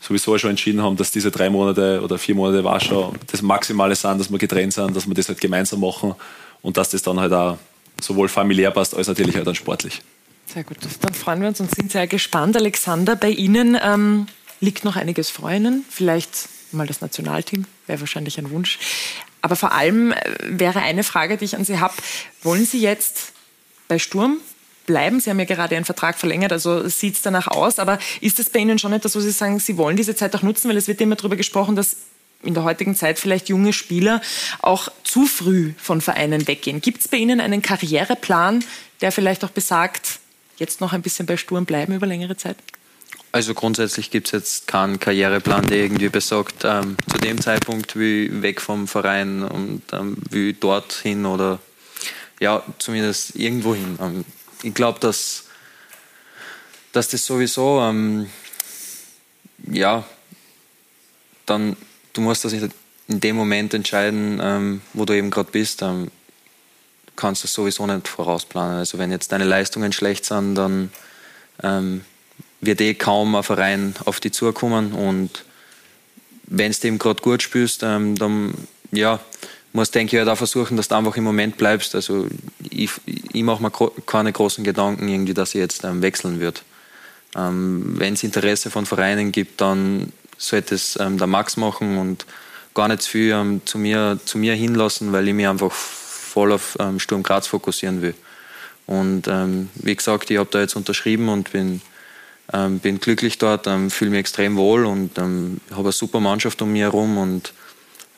sowieso schon entschieden haben, dass diese drei Monate oder vier Monate Warschau das Maximale sind, dass wir getrennt sind, dass wir das halt gemeinsam machen und dass das dann halt auch sowohl familiär passt als natürlich auch dann sportlich. Sehr gut, dann freuen wir uns und sind sehr gespannt. Alexander, bei Ihnen ähm, liegt noch einiges vor Ihnen. Vielleicht mal das Nationalteam, wäre wahrscheinlich ein Wunsch. Aber vor allem äh, wäre eine Frage, die ich an Sie habe. Wollen Sie jetzt bei Sturm bleiben? Sie haben ja gerade Ihren Vertrag verlängert, also sieht es danach aus. Aber ist es bei Ihnen schon etwas, wo Sie sagen, Sie wollen diese Zeit auch nutzen? Weil es wird immer darüber gesprochen, dass in der heutigen Zeit vielleicht junge Spieler auch zu früh von Vereinen weggehen. Gibt es bei Ihnen einen Karriereplan, der vielleicht auch besagt, jetzt noch ein bisschen bei Sturm bleiben über längere Zeit? Also grundsätzlich gibt es jetzt keinen Karriereplan, der irgendwie besagt, ähm, zu dem Zeitpunkt wie weg vom Verein und ähm, wie dorthin oder ja, zumindest irgendwo hin. Ähm, ich glaube, dass, dass das sowieso, ähm, ja, dann, du musst das in dem Moment entscheiden, ähm, wo du eben gerade bist. Kannst du sowieso nicht vorausplanen. Also wenn jetzt deine Leistungen schlecht sind, dann ähm, wird eh kaum ein Verein auf die zukommen und wenn du eben gerade gut spielst, ähm, dann ja, musst denke ich halt auch versuchen, dass du einfach im Moment bleibst. Also ich, ich mache mir keine großen Gedanken irgendwie, dass ich jetzt ähm, wechseln wird. Ähm, wenn es Interesse von Vereinen gibt, dann sollte es ähm, der Max machen und gar nicht zu viel ähm, zu, mir, zu mir hinlassen, weil ich mich einfach voll auf ähm, Sturm Graz fokussieren will. Und ähm, wie gesagt, ich habe da jetzt unterschrieben und bin, ähm, bin glücklich dort, ähm, fühle mich extrem wohl und ähm, habe eine super Mannschaft um mich herum und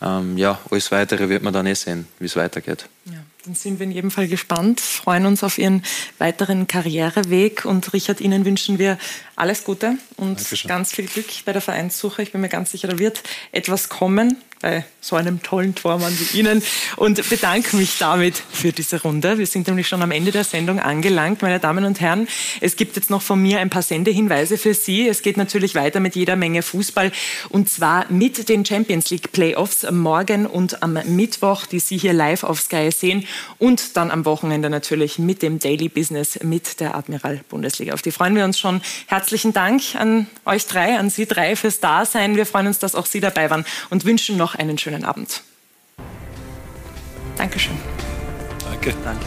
ähm, ja, alles Weitere wird man dann eh sehen, wie es weitergeht. Ja. Dann sind wir in jedem Fall gespannt, freuen uns auf Ihren weiteren Karriereweg und Richard, Ihnen wünschen wir alles Gute und Dankeschön. ganz viel Glück bei der Vereinssuche. Ich bin mir ganz sicher, da wird etwas kommen bei so einem tollen Tormann wie Ihnen und bedanke mich damit für diese Runde. Wir sind nämlich schon am Ende der Sendung angelangt, meine Damen und Herren. Es gibt jetzt noch von mir ein paar Sendehinweise für Sie. Es geht natürlich weiter mit jeder Menge Fußball und zwar mit den Champions League Playoffs morgen und am Mittwoch, die Sie hier live auf Sky sehen und dann am Wochenende natürlich mit dem Daily Business mit der Admiral Bundesliga. Auf die freuen wir uns schon. Herzlichen Dank an euch drei, an Sie drei fürs Dasein. Wir freuen uns, dass auch Sie dabei waren und wünschen noch einen schönen Abend. Dankeschön. Danke. Danke.